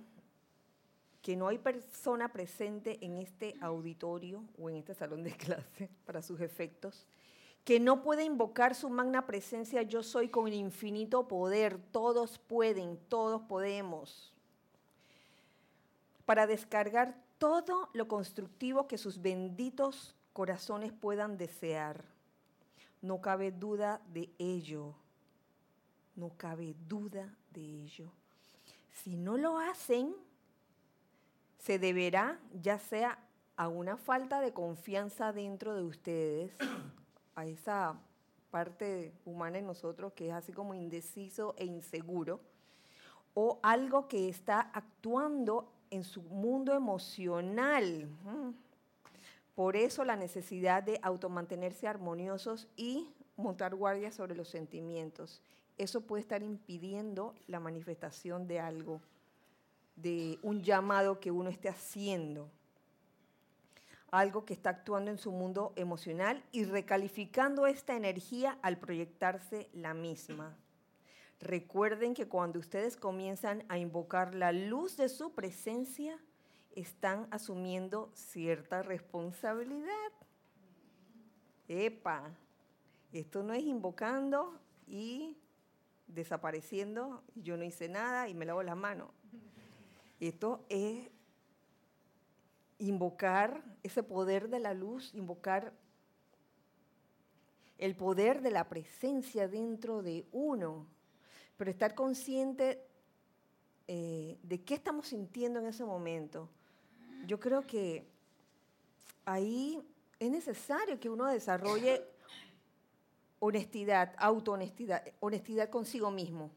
que no hay persona presente en este auditorio o en este salón de [LAUGHS] clase para sus efectos que no puede invocar su magna presencia yo soy con infinito poder. Todos pueden, todos podemos. Para descargar todo lo constructivo que sus benditos corazones puedan desear. No cabe duda de ello. No cabe duda de ello. Si no lo hacen, se deberá ya sea a una falta de confianza dentro de ustedes, a esa parte humana en nosotros que es así como indeciso e inseguro, o algo que está actuando en su mundo emocional. Por eso la necesidad de automantenerse armoniosos y montar guardia sobre los sentimientos. Eso puede estar impidiendo la manifestación de algo, de un llamado que uno esté haciendo algo que está actuando en su mundo emocional y recalificando esta energía al proyectarse la misma. Recuerden que cuando ustedes comienzan a invocar la luz de su presencia, están asumiendo cierta responsabilidad. Epa, esto no es invocando y desapareciendo, yo no hice nada y me lavo las manos. Esto es invocar ese poder de la luz, invocar el poder de la presencia dentro de uno, pero estar consciente eh, de qué estamos sintiendo en ese momento. Yo creo que ahí es necesario que uno desarrolle honestidad, autohonestidad, honestidad consigo mismo.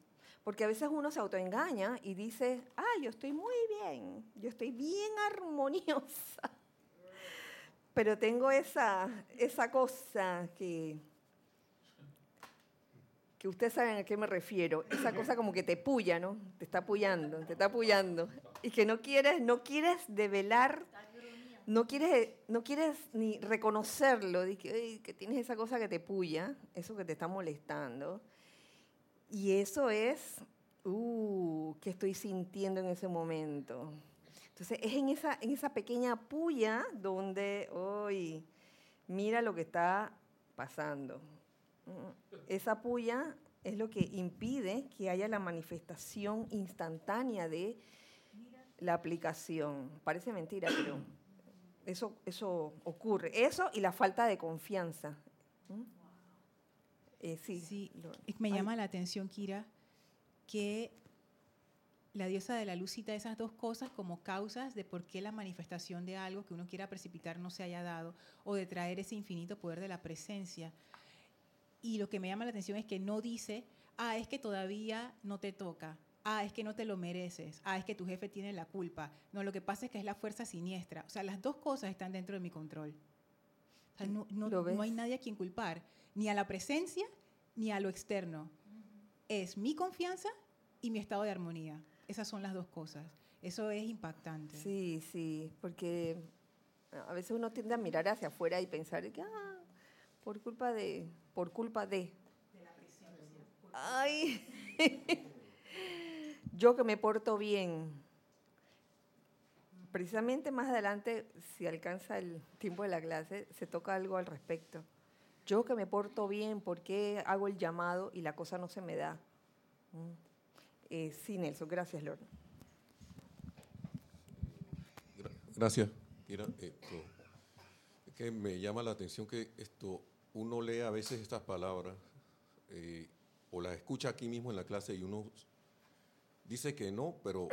Porque a veces uno se autoengaña y dice, ah, yo estoy muy bien, yo estoy bien armoniosa. [LAUGHS] Pero tengo esa, esa cosa que, que ustedes saben a qué me refiero, esa cosa como que te puya, ¿no? Te está puyando, te está puyando. Y que no quieres, no quieres develar, no quieres, no quieres ni reconocerlo, de que, que tienes esa cosa que te puya, eso que te está molestando. Y eso es, uh, ¿qué estoy sintiendo en ese momento? Entonces, es en esa, en esa pequeña puya donde, hoy, mira lo que está pasando. Mm, esa puya es lo que impide que haya la manifestación instantánea de la aplicación. Parece mentira, pero eso, eso ocurre. Eso y la falta de confianza. Eh, sí, me llama la atención, Kira, que la diosa de la luz cita esas dos cosas como causas de por qué la manifestación de algo que uno quiera precipitar no se haya dado o de traer ese infinito poder de la presencia. Y lo que me llama la atención es que no dice, ah, es que todavía no te toca, ah, es que no te lo mereces, ah, es que tu jefe tiene la culpa. No, lo que pasa es que es la fuerza siniestra. O sea, las dos cosas están dentro de mi control. O sea, no, no hay nadie a quien culpar ni a la presencia ni a lo externo. Es mi confianza y mi estado de armonía. Esas son las dos cosas. Eso es impactante. Sí, sí, porque a veces uno tiende a mirar hacia afuera y pensar que, ah, por culpa de, por culpa de. De la presencia. Ay, [LAUGHS] yo que me porto bien. Precisamente más adelante, si alcanza el tiempo de la clase, se toca algo al respecto. Yo que me porto bien, ¿por qué hago el llamado y la cosa no se me da? Mm. Eh, sí, Nelson, gracias, Lord. Gracias. Mira, esto, es que me llama la atención que esto, uno lee a veces estas palabras eh, o las escucha aquí mismo en la clase y uno dice que no, pero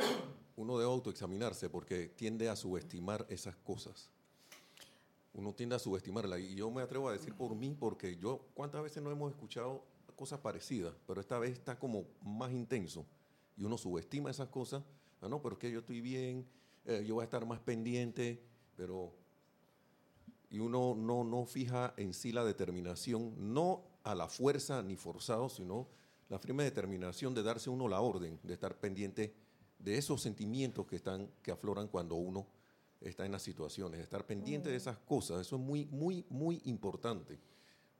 uno debe autoexaminarse porque tiende a subestimar esas cosas. Uno tiende a subestimarla. Y yo me atrevo a decir por mí, porque yo, ¿cuántas veces no hemos escuchado cosas parecidas? Pero esta vez está como más intenso. Y uno subestima esas cosas. Ah, no, pero es que yo estoy bien, eh, yo voy a estar más pendiente, pero... Y uno no, no fija en sí la determinación, no a la fuerza ni forzado, sino la firme determinación de darse uno la orden, de estar pendiente de esos sentimientos que, están, que afloran cuando uno está en las situaciones, estar pendiente de esas cosas, eso es muy, muy, muy importante,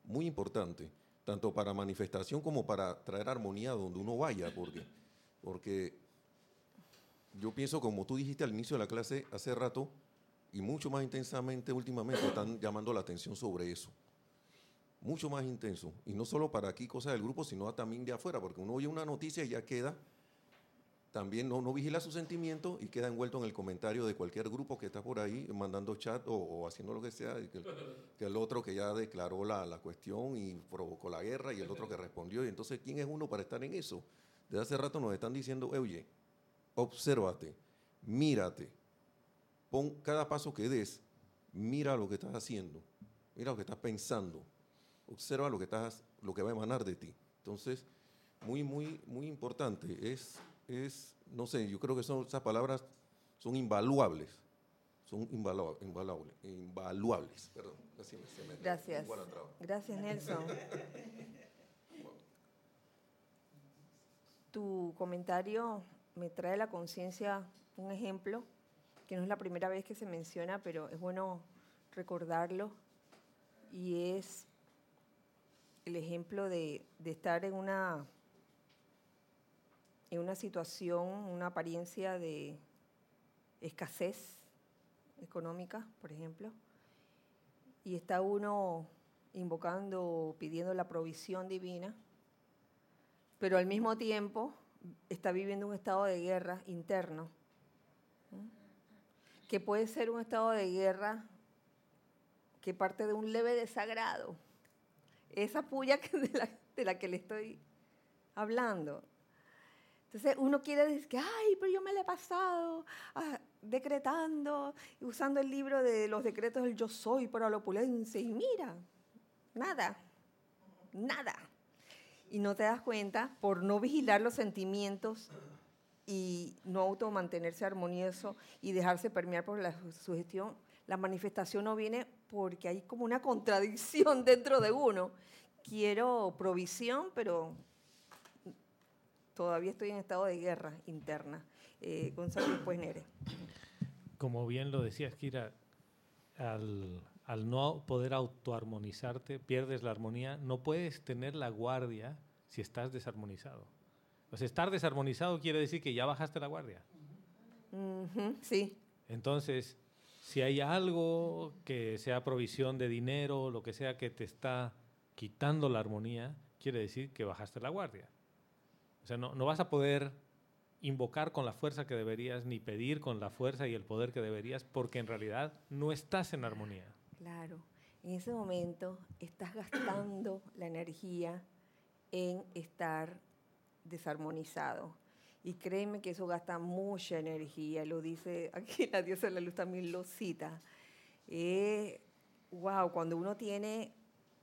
muy importante, tanto para manifestación como para traer armonía donde uno vaya, porque, porque yo pienso, como tú dijiste al inicio de la clase hace rato, y mucho más intensamente últimamente están llamando la atención sobre eso mucho más intenso. Y no solo para aquí, cosas del grupo, sino también de afuera, porque uno oye una noticia y ya queda, también no, no vigila sus sentimientos y queda envuelto en el comentario de cualquier grupo que está por ahí mandando chat o, haciendo lo que sea, que, el otro que ya declaró la, la, cuestión y provocó la guerra y el otro que respondió. Y entonces, ¿quién es uno para estar en eso? Desde hace rato nos están diciendo, oye, obsérvate, mírate, pon cada paso que des, mira lo que estás haciendo, mira lo que estás pensando observa lo que, estás, lo que va a emanar de ti. Entonces, muy, muy, muy importante. Es, es no sé, yo creo que son, esas palabras son invaluables. Son invaluables. invaluables perdón. Gracias. Gracias, Nelson. tu comentario me trae a la conciencia un ejemplo que no es la primera vez que se menciona, pero es bueno recordarlo, y es el ejemplo de, estar en una, una situación, una apariencia de escasez económica, por ejemplo, y está uno invocando, pidiendo la provisión divina, pero al mismo tiempo está viviendo un estado de guerra interno, que puede ser un estado de guerra que parte de un leve desagrado esa puya de, la, que le estoy hablando. Entonces uno quiere decir que, ay, pero yo me la he pasado ah, decretando usando el libro de los decretos del yo soy para la opulencia y mira, nada, nada. Y no te das cuenta por no vigilar los sentimientos y no auto mantenerse armonioso y dejarse permear por la sugestión, la manifestación no viene porque hay como una contradicción [LAUGHS] dentro de uno. Quiero provisión, pero todavía estoy en estado de guerra interna. Eh, Gonzalo, Nere. Como bien lo decías, Kira, al, al no poder autoarmonizarte, pierdes la armonía, no puedes tener la guardia si estás desarmonizado. O sea, estar desarmonizado quiere decir que ya bajaste la guardia. sí. Entonces, si hay algo que sea provisión de dinero, lo que sea que te está quitando la armonía, quiere decir que bajaste la guardia. O sea, no, vas a poder invocar con la fuerza que deberías, ni pedir con la fuerza y el poder que deberías, porque en realidad no estás en armonía. Claro, en ese momento estás gastando la energía en estar desarmonizado. Y créeme que eso gasta mucha energía, lo dice aquí la diosa de la luz también lo cita. Eh, wow, cuando uno tiene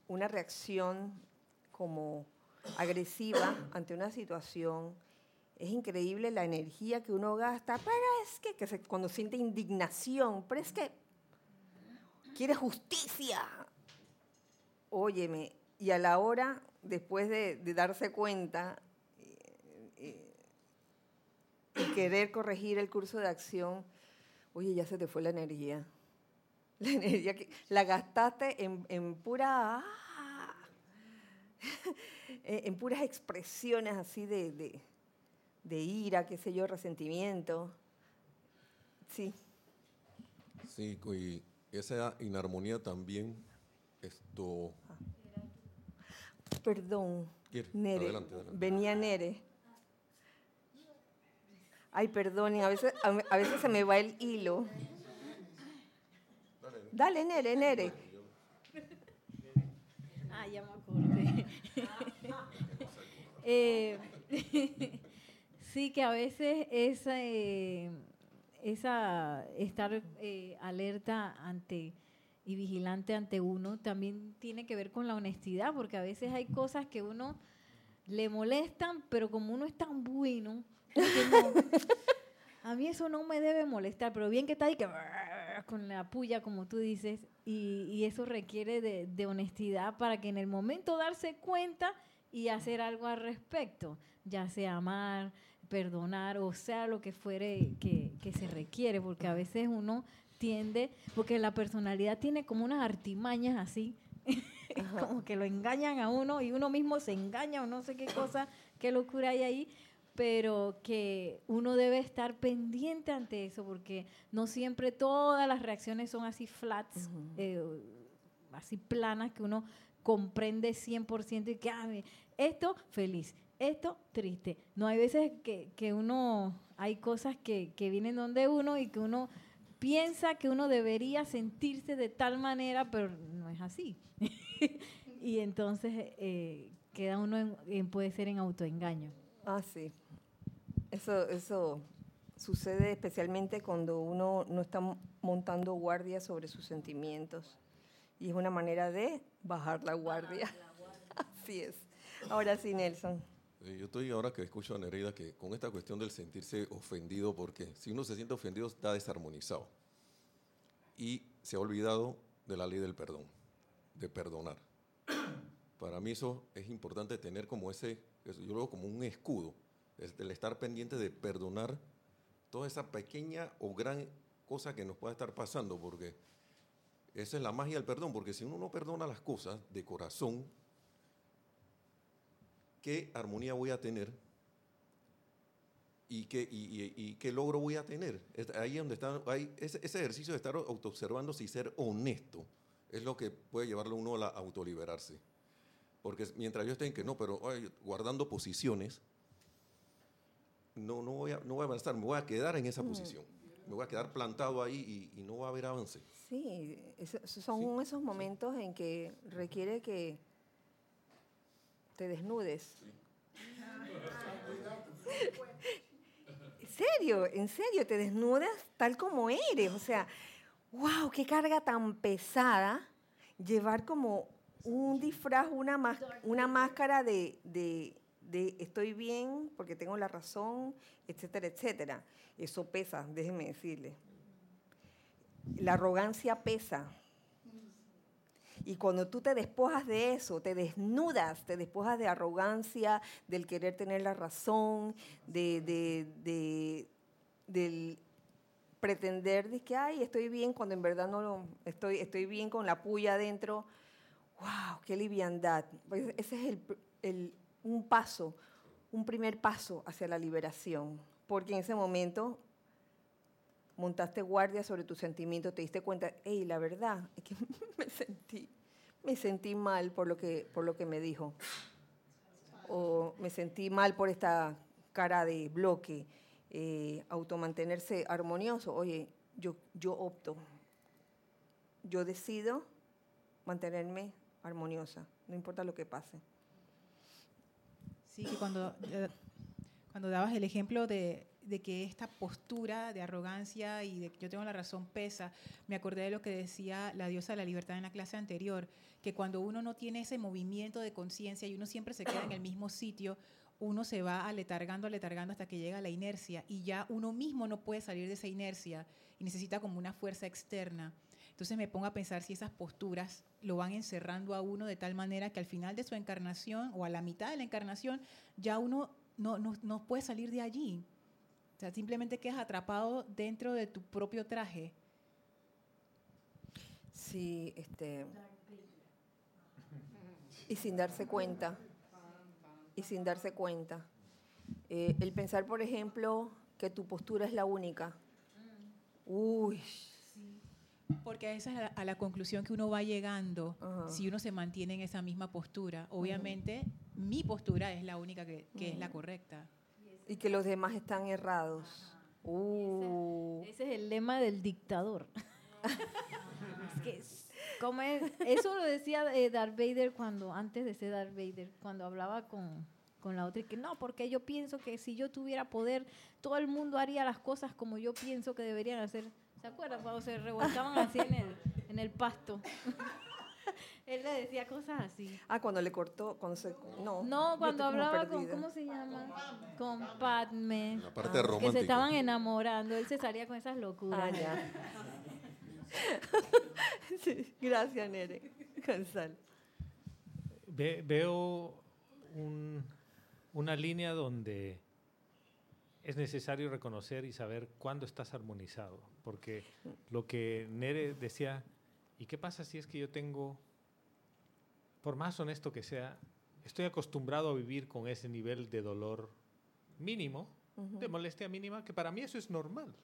una reacción como agresiva ante una situación, es increíble la energía que uno gasta, pero es que, cuando siente indignación, pero es que quiere justicia. Óyeme, y a la hora, después de, darse cuenta, y querer corregir el curso de acción, oye, ya se te fue la energía. La energía que la gastaste en, en pura... [LAUGHS] en puras expresiones así de, de, de, ira, qué sé yo, resentimiento. Sí. Sí, y esa inarmonía también, esto... Perdón, Nere, venía Nere. Ay, perdonen, a veces, a veces se me va el hilo. Dale, Nere, Nere. Ah, ya me acordé. Eh, [LAUGHS] sí, que a veces esa, eh, esa estar eh, alerta ante y vigilante ante uno también tiene que ver con la honestidad, porque a veces hay cosas que uno le molestan, pero como uno es tan bueno, [LAUGHS] a mí eso no me debe molestar, pero bien que está ahí que con la puya, como tú dices, y, eso requiere de, honestidad para que en el momento darse cuenta y hacer algo al respecto, ya sea amar, perdonar o sea lo que fuere que, se requiere, porque a veces uno tiende, porque la personalidad tiene como unas artimañas así, [LAUGHS] como que lo engañan a uno y uno mismo se engaña o no sé qué cosa, qué locura hay ahí, pero que uno debe estar pendiente ante eso, porque no siempre todas las reacciones son así flats, eh, así planas, que uno comprende 100% y que, ah, esto feliz, esto triste. No hay veces que, que uno, hay cosas que, que, vienen donde uno y que uno piensa que uno debería sentirse de tal manera, pero no es así. [LAUGHS] y entonces eh, queda uno en, puede ser en autoengaño. Ah, sí. Eso, eso sucede especialmente cuando uno no está montando guardia sobre sus sentimientos. Y es una manera de bajar la guardia. [LAUGHS] Así es. Ahora sí, Nelson. Yo estoy ahora que escucho a Nereida que con esta cuestión del sentirse ofendido, porque si uno se siente ofendido está desarmonizado y se ha olvidado de la ley del perdón, de perdonar. [COUGHS] Para mí eso es importante tener como ese, yo lo veo como un escudo, el estar pendiente de perdonar toda esa pequeña o gran cosa que nos pueda estar pasando, porque esa es la magia del perdón, porque si uno no perdona las cosas de corazón, ¿qué armonía voy a tener? ¿Y qué, y, qué logro voy a tener? Ahí donde está, hay ese, ejercicio de estar autoobservando y ser honesto es lo que puede llevarlo uno a autoliberarse. Porque mientras yo esté en que no, pero guardando posiciones, no, no, voy a, no voy a avanzar, me voy a quedar en esa mm. posición. Me voy a quedar plantado ahí y, no va a haber avance. Sí, son esos momentos en que requiere que te desnudes. [LAUGHS] en serio, en serio, te desnudas tal como eres. O sea, wow, qué carga tan pesada llevar como un disfraz, una, una máscara de, de, de, estoy bien porque tengo la razón, etcétera, etcétera. Eso pesa, déjenme decirle. La arrogancia pesa. Y cuando tú te despojas de eso, te desnudas, te despojas de arrogancia, del querer tener la razón, de, de, del pretender de que, ay, estoy bien cuando en verdad no lo, estoy, estoy bien con la puya adentro. ¡Wow! ¡Qué liviandad! Pues ese es el, el, un paso, un primer paso hacia la liberación. Porque en ese momento montaste guardia sobre tu sentimiento, te diste cuenta, hey, la verdad [LAUGHS] es que me sentí, me sentí mal por lo que, por lo que me dijo. O me sentí mal por esta cara de bloque, eh, automantenerse armonioso. Oye, yo, yo opto, yo decido mantenerme armoniosa, no importa lo que pase. Sí, cuando, eh, cuando dabas el ejemplo de, de que esta postura de arrogancia y de que yo tengo la razón pesa, me acordé de lo que decía la diosa de la libertad en la clase anterior, que cuando uno no tiene ese movimiento de conciencia y uno siempre se queda en el mismo sitio, uno se va aletargando, aletargando hasta que llega la inercia y ya uno mismo no puede salir de esa inercia y necesita como una fuerza externa. Entonces me pongo a pensar si esas posturas lo van encerrando a uno de tal manera que al final de su encarnación o a la mitad de la encarnación ya uno no, no, no puede salir de allí o sea, simplemente quedas atrapado dentro de tu propio traje. Sí, este. Y sin darse cuenta. Y sin darse cuenta. Eh, el pensar, por ejemplo, que tu postura es la única. Uy. Porque esa es a la conclusión que uno va llegando si uno se mantiene en esa misma postura. Obviamente, mi postura es la única que, que es la correcta. Y que los demás están errados. Uh. Ese, es el lema del dictador. [LAUGHS] como eso lo decía eh, Darth Vader cuando, antes de ser Darth Vader, cuando hablaba con, con la otra, y que no, porque yo pienso que si yo tuviera poder, todo el mundo haría las cosas como yo pienso que deberían hacer. ¿Se acuerdan cuando se revolcaban así en el, en el pasto? [LAUGHS] Él le decía cosas así. Ah, cuando le cortó, cuando se, no. No, cuando hablaba con, ¿cómo se llama? Con Padme. La parte romántica. Que se estaban enamorando, él se salía con esas locuras. Ah, ya. [LAUGHS] gracias, Nere. Gonzalo. veo una línea donde es necesario reconocer y saber cuándo estás armonizado, porque lo que Nere decía, ¿y qué pasa si es que yo tengo, por más honesto que sea, estoy acostumbrado a vivir con ese nivel de dolor mínimo, de molestia mínima, que para mí eso es normal?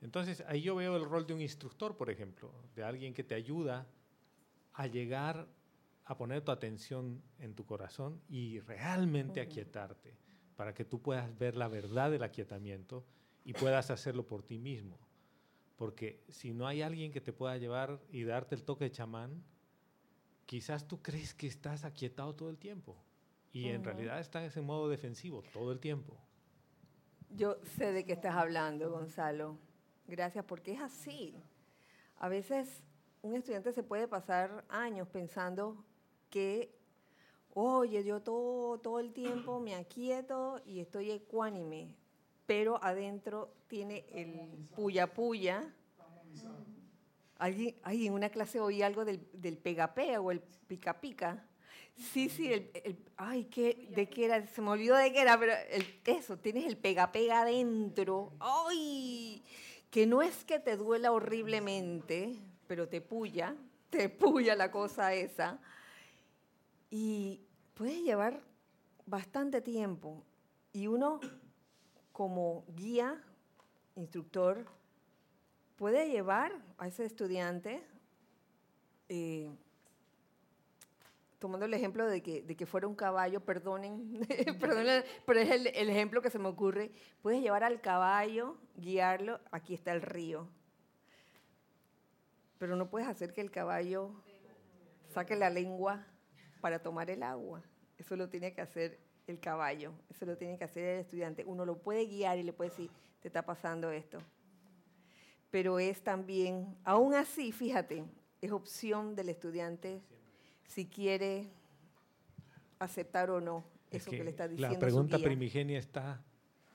Entonces ahí yo veo el rol de un instructor, por ejemplo, de alguien que te ayuda a llegar a poner tu atención en tu corazón y realmente aquietarte para que tú puedas ver la verdad del aquietamiento y puedas hacerlo por ti mismo. Porque si no hay alguien que te pueda llevar y darte el toque de chamán, quizás tú crees que estás aquietado todo el tiempo y en realidad estás en modo defensivo todo el tiempo. Yo sé de qué estás hablando, Gonzalo. Gracias, porque es así. A veces un estudiante se puede pasar años pensando que, oye, yo todo, todo el tiempo me aquieto y estoy ecuánime, pero adentro tiene el puya puya. Alguien, en una clase oí algo del, del o el pica pica. Sí, sí, el, ay, ¿qué, ¿de qué era? Se me olvidó de qué era, pero eso, tienes el pega pega adentro. ¡Ay! que no es que te duela horriblemente, pero te puya, te puya la cosa esa. Y puede llevar bastante tiempo. Y uno, como guía, instructor, puede llevar a ese estudiante, eh, tomando el ejemplo de que, de que fuera un caballo, perdonen, [LAUGHS] perdonen pero es el, el, ejemplo que se me ocurre, puedes llevar al caballo, guiarlo, aquí está el río, pero no puedes hacer que el caballo saque la lengua para tomar el agua, eso lo tiene que hacer el caballo, eso lo tiene que hacer el estudiante, uno lo puede guiar y le puede decir, te está pasando esto, pero es también, aún así, fíjate, es opción del estudiante si quiere aceptar o no eso que, le está diciendo. La pregunta primigenia está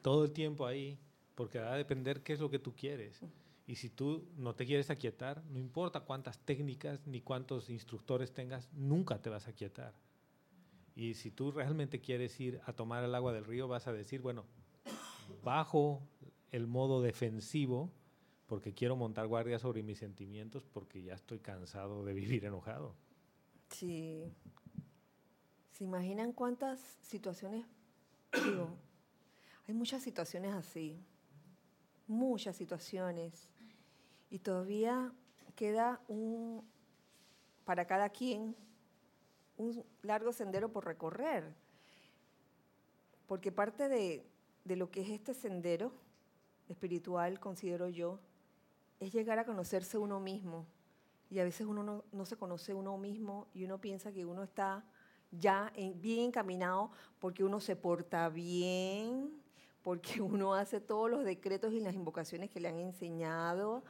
todo el tiempo ahí, porque va a depender qué es lo que tú quieres. Y si tú no te quieres aquietar, no importa cuántas técnicas ni cuántos instructores tengas, nunca te vas a aquietar. Y si tú realmente quieres ir a tomar el agua del río, vas a decir, bueno, bajo el modo defensivo porque quiero montar guardia sobre mis sentimientos porque ya estoy cansado de [LAUGHS] vivir enojado. Sí. ¿Se imaginan cuántas situaciones? [COUGHS] Hay muchas situaciones así, muchas situaciones. Y todavía queda un, para cada quien, un largo sendero por recorrer. Porque parte de, de lo que es este sendero espiritual, considero yo, es llegar a conocerse uno mismo y a veces uno no, se conoce uno mismo y uno piensa que uno está ya bien encaminado porque uno se porta bien, porque [LAUGHS] uno hace todos los decretos y las invocaciones que le han enseñado,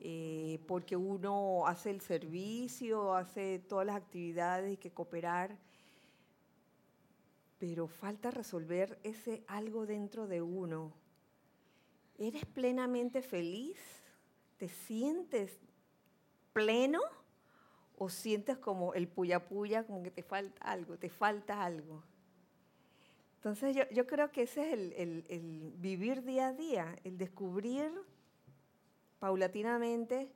eh, porque uno hace el servicio, hace todas las actividades y que cooperar. Pero falta resolver ese algo dentro de uno. ¿Eres plenamente feliz? ¿Te sientes pleno o sientes como el puya puya, como que te falta algo, te falta algo. Entonces yo, yo creo que ese es el, el, vivir día a día, el descubrir paulatinamente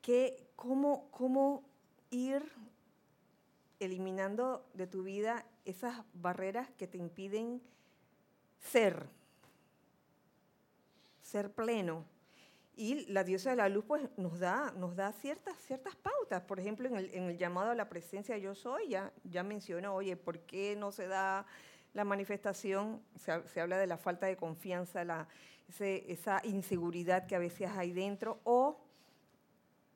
que cómo, cómo ir eliminando de tu vida esas barreras que te impiden ser, ser pleno y la diosa de la luz pues, nos da, nos da ciertas, ciertas pautas. Por ejemplo, en el, llamado a la presencia yo soy, ya, ya menciona, oye, ¿por qué no se da la manifestación? Se, se habla de la falta de confianza, la, esa inseguridad que a veces hay dentro, o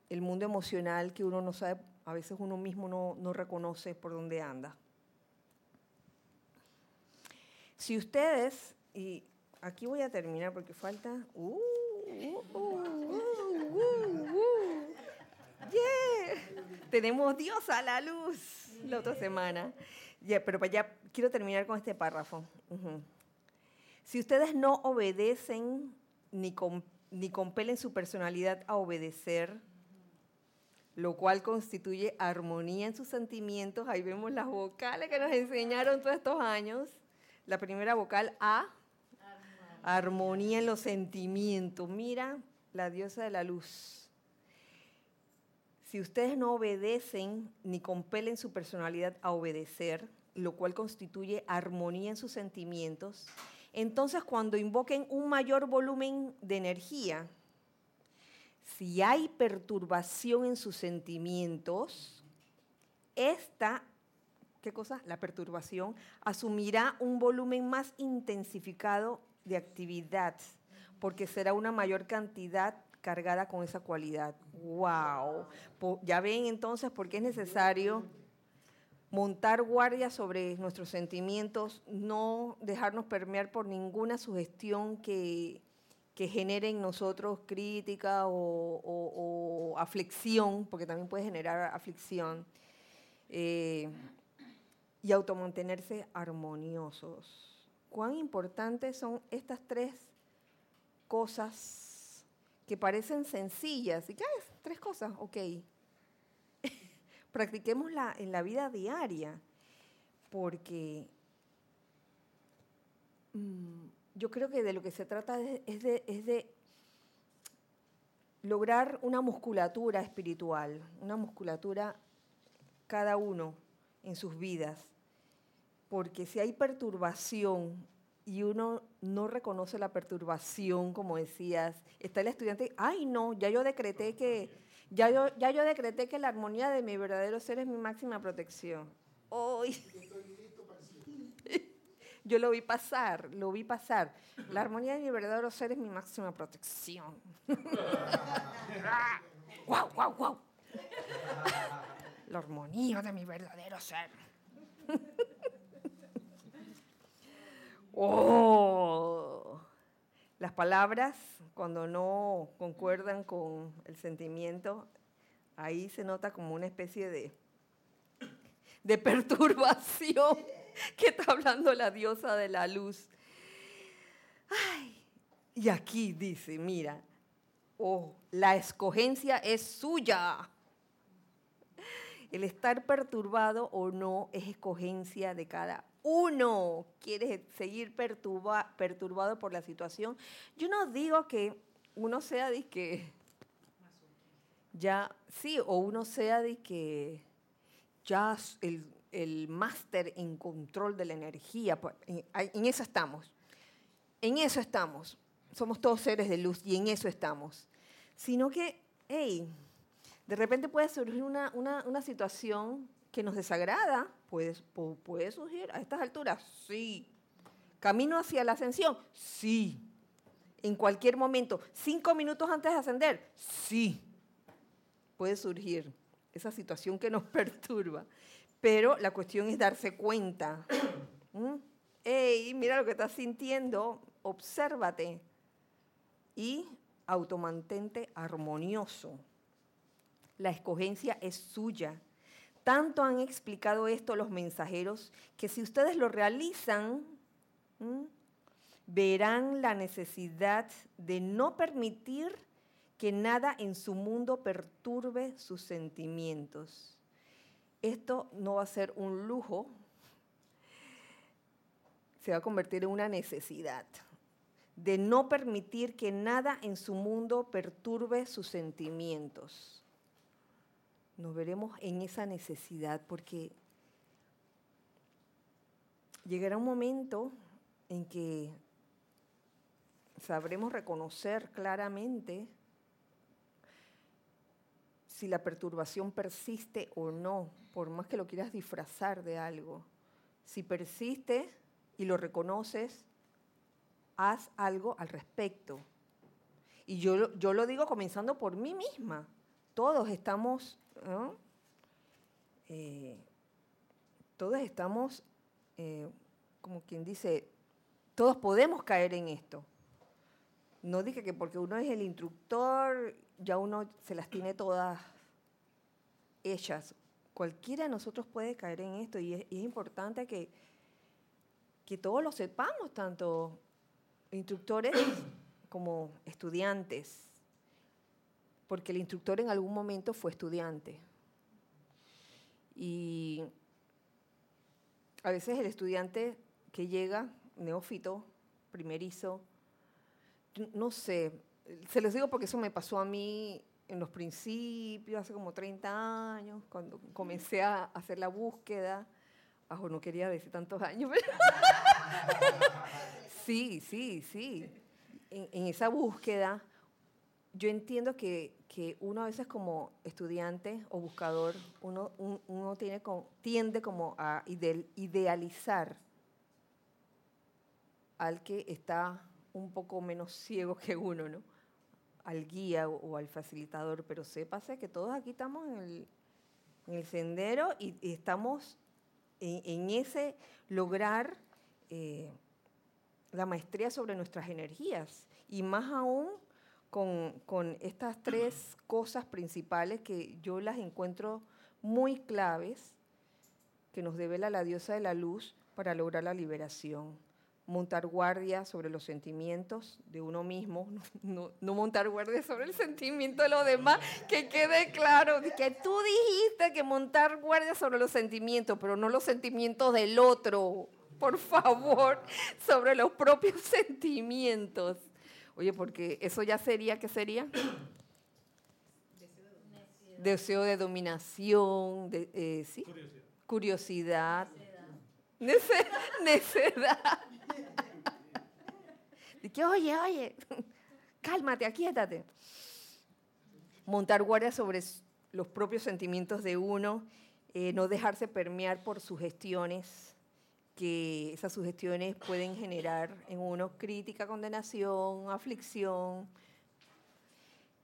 el mundo emocional que uno no sabe, a veces uno mismo no, no reconoce por dónde anda. Si ustedes, aquí voy a terminar porque falta... Uh, uh, uh, Tenemos Dios a la luz la otra semana. pero ya quiero terminar este ustedes no obedecen ni, compelen su personalidad a obedecer, lo cual constituye armonía en sus sentimientos. Ahí vemos las vocales que nos enseñaron todos estos años. La primera vocal A, armonía en los sentimientos. Mira, la diosa de la luz. Si ustedes no obedecen ni compelen su personalidad a obedecer, lo cual constituye armonía en sus sentimientos, entonces cuando invoquen un mayor volumen de energía, si hay perturbación en sus sentimientos, esta, ¿qué cosa? La perturbación asumirá un volumen más intensificado de actividad, porque será una mayor cantidad cargada con esa cualidad. ¡Wow! Ya ven entonces por qué es necesario montar guardia sobre nuestros sentimientos, no dejarnos permear por ninguna sugestión que, genere en nosotros crítica o, aflicción, porque también puede generar aflicción, eh, y automantenerse armoniosos. ¿Cuán importantes son estas tres cosas que parecen sencillas? ¿Y qué es? Tres cosas, ok [LAUGHS] practiquémosla en la vida diaria, porque mm, yo creo que de lo que se trata es de, lograr una musculatura espiritual, una musculatura cada uno en sus vidas, porque si hay perturbación y uno no reconoce la perturbación, como decías, está el estudiante, ay no, ya yo decreté que ya yo, ya yo decreté que la armonía de mi verdadero ser es mi máxima protección. Hoy. [LAUGHS] Yo lo vi pasar, lo vi pasar. La armonía de mi verdadero ser es mi máxima protección. [LAUGHS] ¡Guau, guau, guau! [LAUGHS] La armonía de mi verdadero ser. ¡Oh! Las palabras cuando no concuerdan con el sentimiento, ahí se nota como una especie de, de perturbación [LAUGHS] que está hablando la diosa de la luz. y aquí dice, mira, oh, la escogencia es suya. El estar perturbado o no es escogencia de cada uno quiere seguir perturbado por la situación, yo no digo que uno sea de que ya, sí, o uno sea de que ya el, el máster en control de la energía, pues, en, en eso estamos, en eso estamos, somos todos seres de luz y en eso estamos, sino que, hey, de repente puede surgir una, una, una situación que nos desagrada, puede, puede surgir a estas alturas, sí. Camino hacia la ascensión, sí. En cualquier momento, cinco minutos antes de ascender, sí. Puede surgir esa situación que nos [LAUGHS] perturba. Pero la cuestión es darse cuenta. [COUGHS] ¿Mm? Hey, mira lo que estás sintiendo, obsérvate y automantente armonioso. La escogencia es suya tanto han explicado esto los mensajeros que si ustedes lo realizan, verán la necesidad de no permitir que nada en su mundo perturbe sus sentimientos. Esto no va a ser un lujo, se va a convertir en una necesidad de no permitir que nada en su mundo perturbe sus sentimientos nos veremos en esa necesidad porque llegará un momento en que sabremos reconocer claramente si la perturbación persiste o no, por más que lo quieras disfrazar de algo. Si persiste y lo reconoces, haz algo al respecto. Y yo, yo lo digo comenzando por mí misma todos estamos, eh, todos estamos, eh, como quien dice, todos podemos caer en esto. No dije que porque uno es el instructor, ya uno se las tiene todas hechas. Cualquiera de nosotros puede caer en esto y es, importante que, que todos lo sepamos, tanto instructores como estudiantes, porque el instructor en algún momento fue estudiante. Y a veces el estudiante que llega, neófito, primerizo, no sé, se les digo porque eso me pasó a mí en los principios, hace como 30 años, cuando comencé a hacer la búsqueda. Ajo, no quería decir tantos años. [LAUGHS] sí, sí, sí. En, esa búsqueda, yo entiendo que, que, uno a veces como estudiante o buscador, uno, tiene tiende como a idealizar al que está un poco menos [LAUGHS] ciego que uno, ¿no? Al guía o, al facilitador, pero sépase que todos aquí estamos en el, sendero y, estamos en, ese lograr eh, la maestría sobre nuestras energías y más aún con, estas tres cosas principales que yo las encuentro muy claves que nos devela la diosa de la luz para lograr la liberación montar guardia sobre los sentimientos de uno mismo, [LAUGHS] no, montar guardia sobre el sentimiento de los demás, que quede claro, que tú dijiste que montar guardia sobre los sentimientos, pero no los sentimientos del otro, por favor, [LAUGHS] sobre los propios sentimientos. Oye, porque eso ya sería, ¿qué sería? Deseo de dominación, de, eh, ¿sí? curiosidad, necedad. que, oye, oye, cálmate, aquíétate. Montar guardia sobre los propios sentimientos de uno, eh, no dejarse permear por sugestiones, que esas sugestiones pueden generar en uno crítica, condenación, aflicción.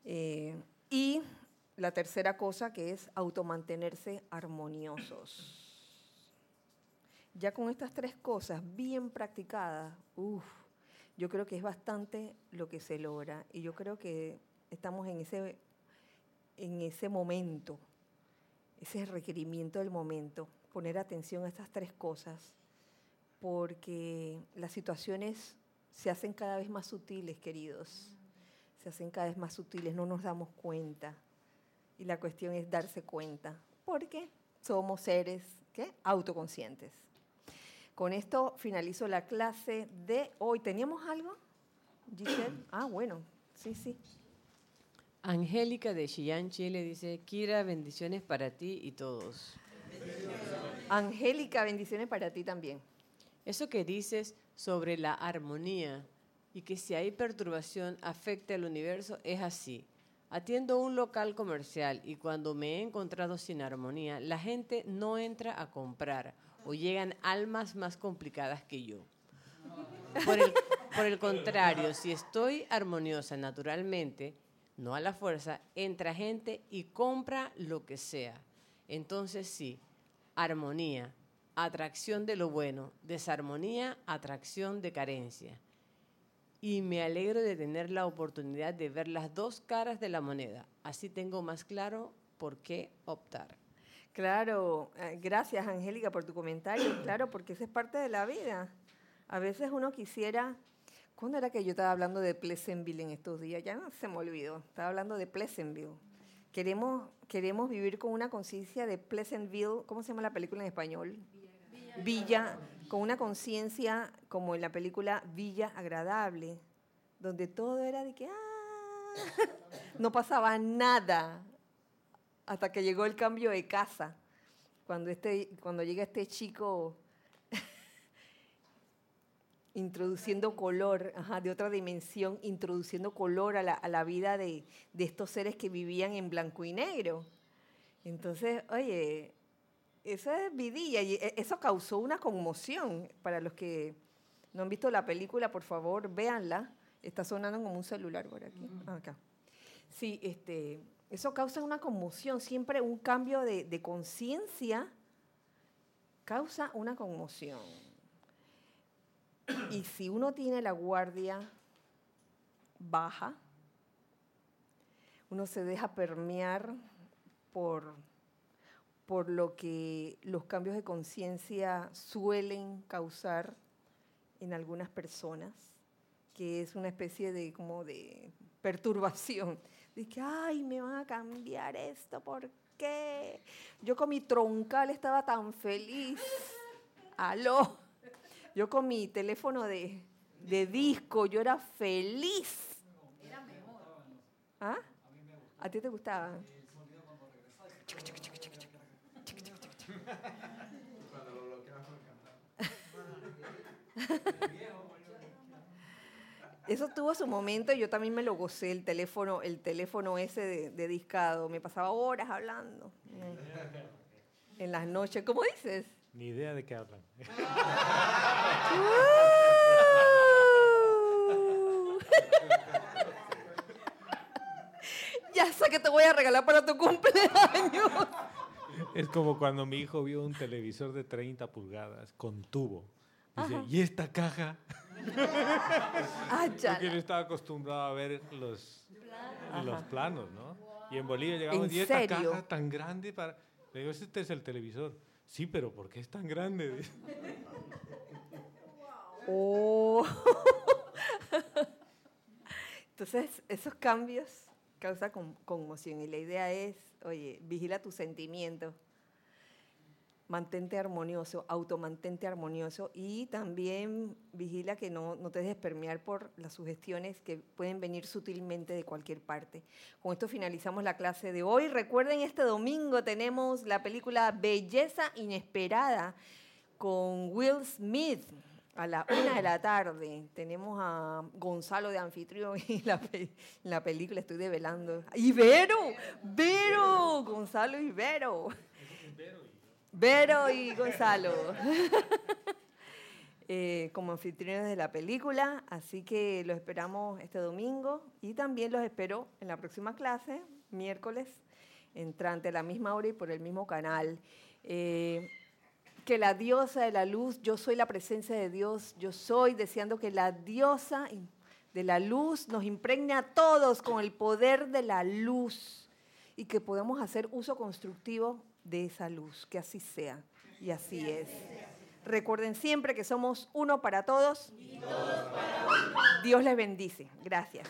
Eh, y la tercera cosa que es automantenerse armoniosos. Ya con estas tres cosas bien practicadas, yo creo que es bastante lo que se logra y yo creo que estamos en ese, en ese momento, ese requerimiento del momento, poner atención a estas tres cosas, porque las situaciones se hacen cada vez más sutiles, queridos, se hacen cada vez más sutiles, no nos damos cuenta. Y la cuestión es darse cuenta, porque somos seres ¿qué? autoconscientes. Con esto finalizo la clase de hoy. ¿Teníamos algo, Giselle? [CLEARS THROAT] Ah, bueno, sí, sí. Angélica de Chillán, Chile dice, Kira, bendiciones para ti y todos. Angélica, bendiciones para ti también. Eso que dices sobre la armonía y que si hay perturbación afecta al universo es así. Atiendo un local comercial y cuando me he encontrado sin armonía, la gente no entra a comprar o llegan almas más complicadas que yo. Por el, contrario, si estoy armoniosa naturalmente, no a la fuerza, entra gente y compra lo que sea. Entonces sí, armonía, atracción de lo bueno, desarmonía, atracción de carencia. Y me alegro de tener la oportunidad de ver las dos caras de la moneda. Así tengo más claro por qué optar. Claro, eh, gracias Angélica por tu comentario, [CLEARS THROAT] claro, porque eso es parte de la vida. A veces uno quisiera, ¿cuándo era que yo estaba hablando de Pleasantville en estos días? Ya no se me olvidó, estaba hablando de Pleasantville. Queremos, queremos vivir con una conciencia de Pleasantville, ¿cómo se llama la película en español? Villa, con una conciencia como en la película Villa Agradable, donde todo era de que, ah, no pasaba nada, hasta que llegó el cambio de casa. Cuando, este, cuando llega este chico [LAUGHS] introduciendo color, de otra dimensión, introduciendo color a la, vida de, estos seres que vivían en blanco y negro. Entonces, oye, eso es vidilla y e, eso causó una conmoción. Para los que no han visto la película, por favor, véanla. Está sonando como un celular por aquí. Acá. Sí, este, eso causa una conmoción, siempre un cambio de, de conciencia causa una conmoción. Y si uno tiene la guardia baja, uno se deja permear por, por lo que los cambios de conciencia suelen causar en algunas personas, que es una especie de como de perturbación. De que, ay, me van a cambiar esto, ¿por qué? Yo con mi troncal estaba tan feliz. Aló. Yo con mi teléfono de, de disco, yo era feliz. Era mejor. ¿Ah? ¿A ti te gustaba? Eso tuvo su momento y yo también me lo gocé, el teléfono, el teléfono ese de, discado. Me pasaba horas hablando. En las noches, ¿cómo dices? Ni idea de qué hablan. [LAUGHS] ya sé que te voy a regalar para tu cumpleaños. Es como cuando mi hijo vio un televisor de 30 pulgadas con tubo. Dice, ¿y esta caja? [LAUGHS] ah, Porque él estaba acostumbrado a ver los, los planos, ¿no? Y en Bolivia llegamos, ¿y esta caja tan grande para...? Le digo, este es el televisor. Sí, pero ¿por qué es tan grande? [LAUGHS] oh. [LAUGHS] Entonces, esos cambios causa conmoción y la idea es, oye, vigila tus sentimientos, mantente armonioso, automantente armonioso y también vigila que no, no, te dejes permear por las sugestiones que pueden venir sutilmente de cualquier parte. Con esto finalizamos la clase de hoy. Recuerden, este domingo tenemos la película Belleza Inesperada con Will Smith a la una de la tarde tenemos a Gonzalo de anfitrión en la, la película, estoy develando. Ibero, Vero, Gonzalo y Vero. Vero y Gonzalo. [LAUGHS] Eh, como anfitriones de la película, así que los esperamos este domingo y también los espero en la próxima clase, miércoles, entrante a la misma hora y por el mismo canal. Eh, que la diosa de la luz, yo soy la presencia de Dios, yo soy, deseando que la diosa de la luz nos impregne a todos con el poder de la luz y que podamos hacer uso constructivo de esa luz, que así sea y así es. Recuerden siempre que somos uno para todos. Dios les bendice. Gracias.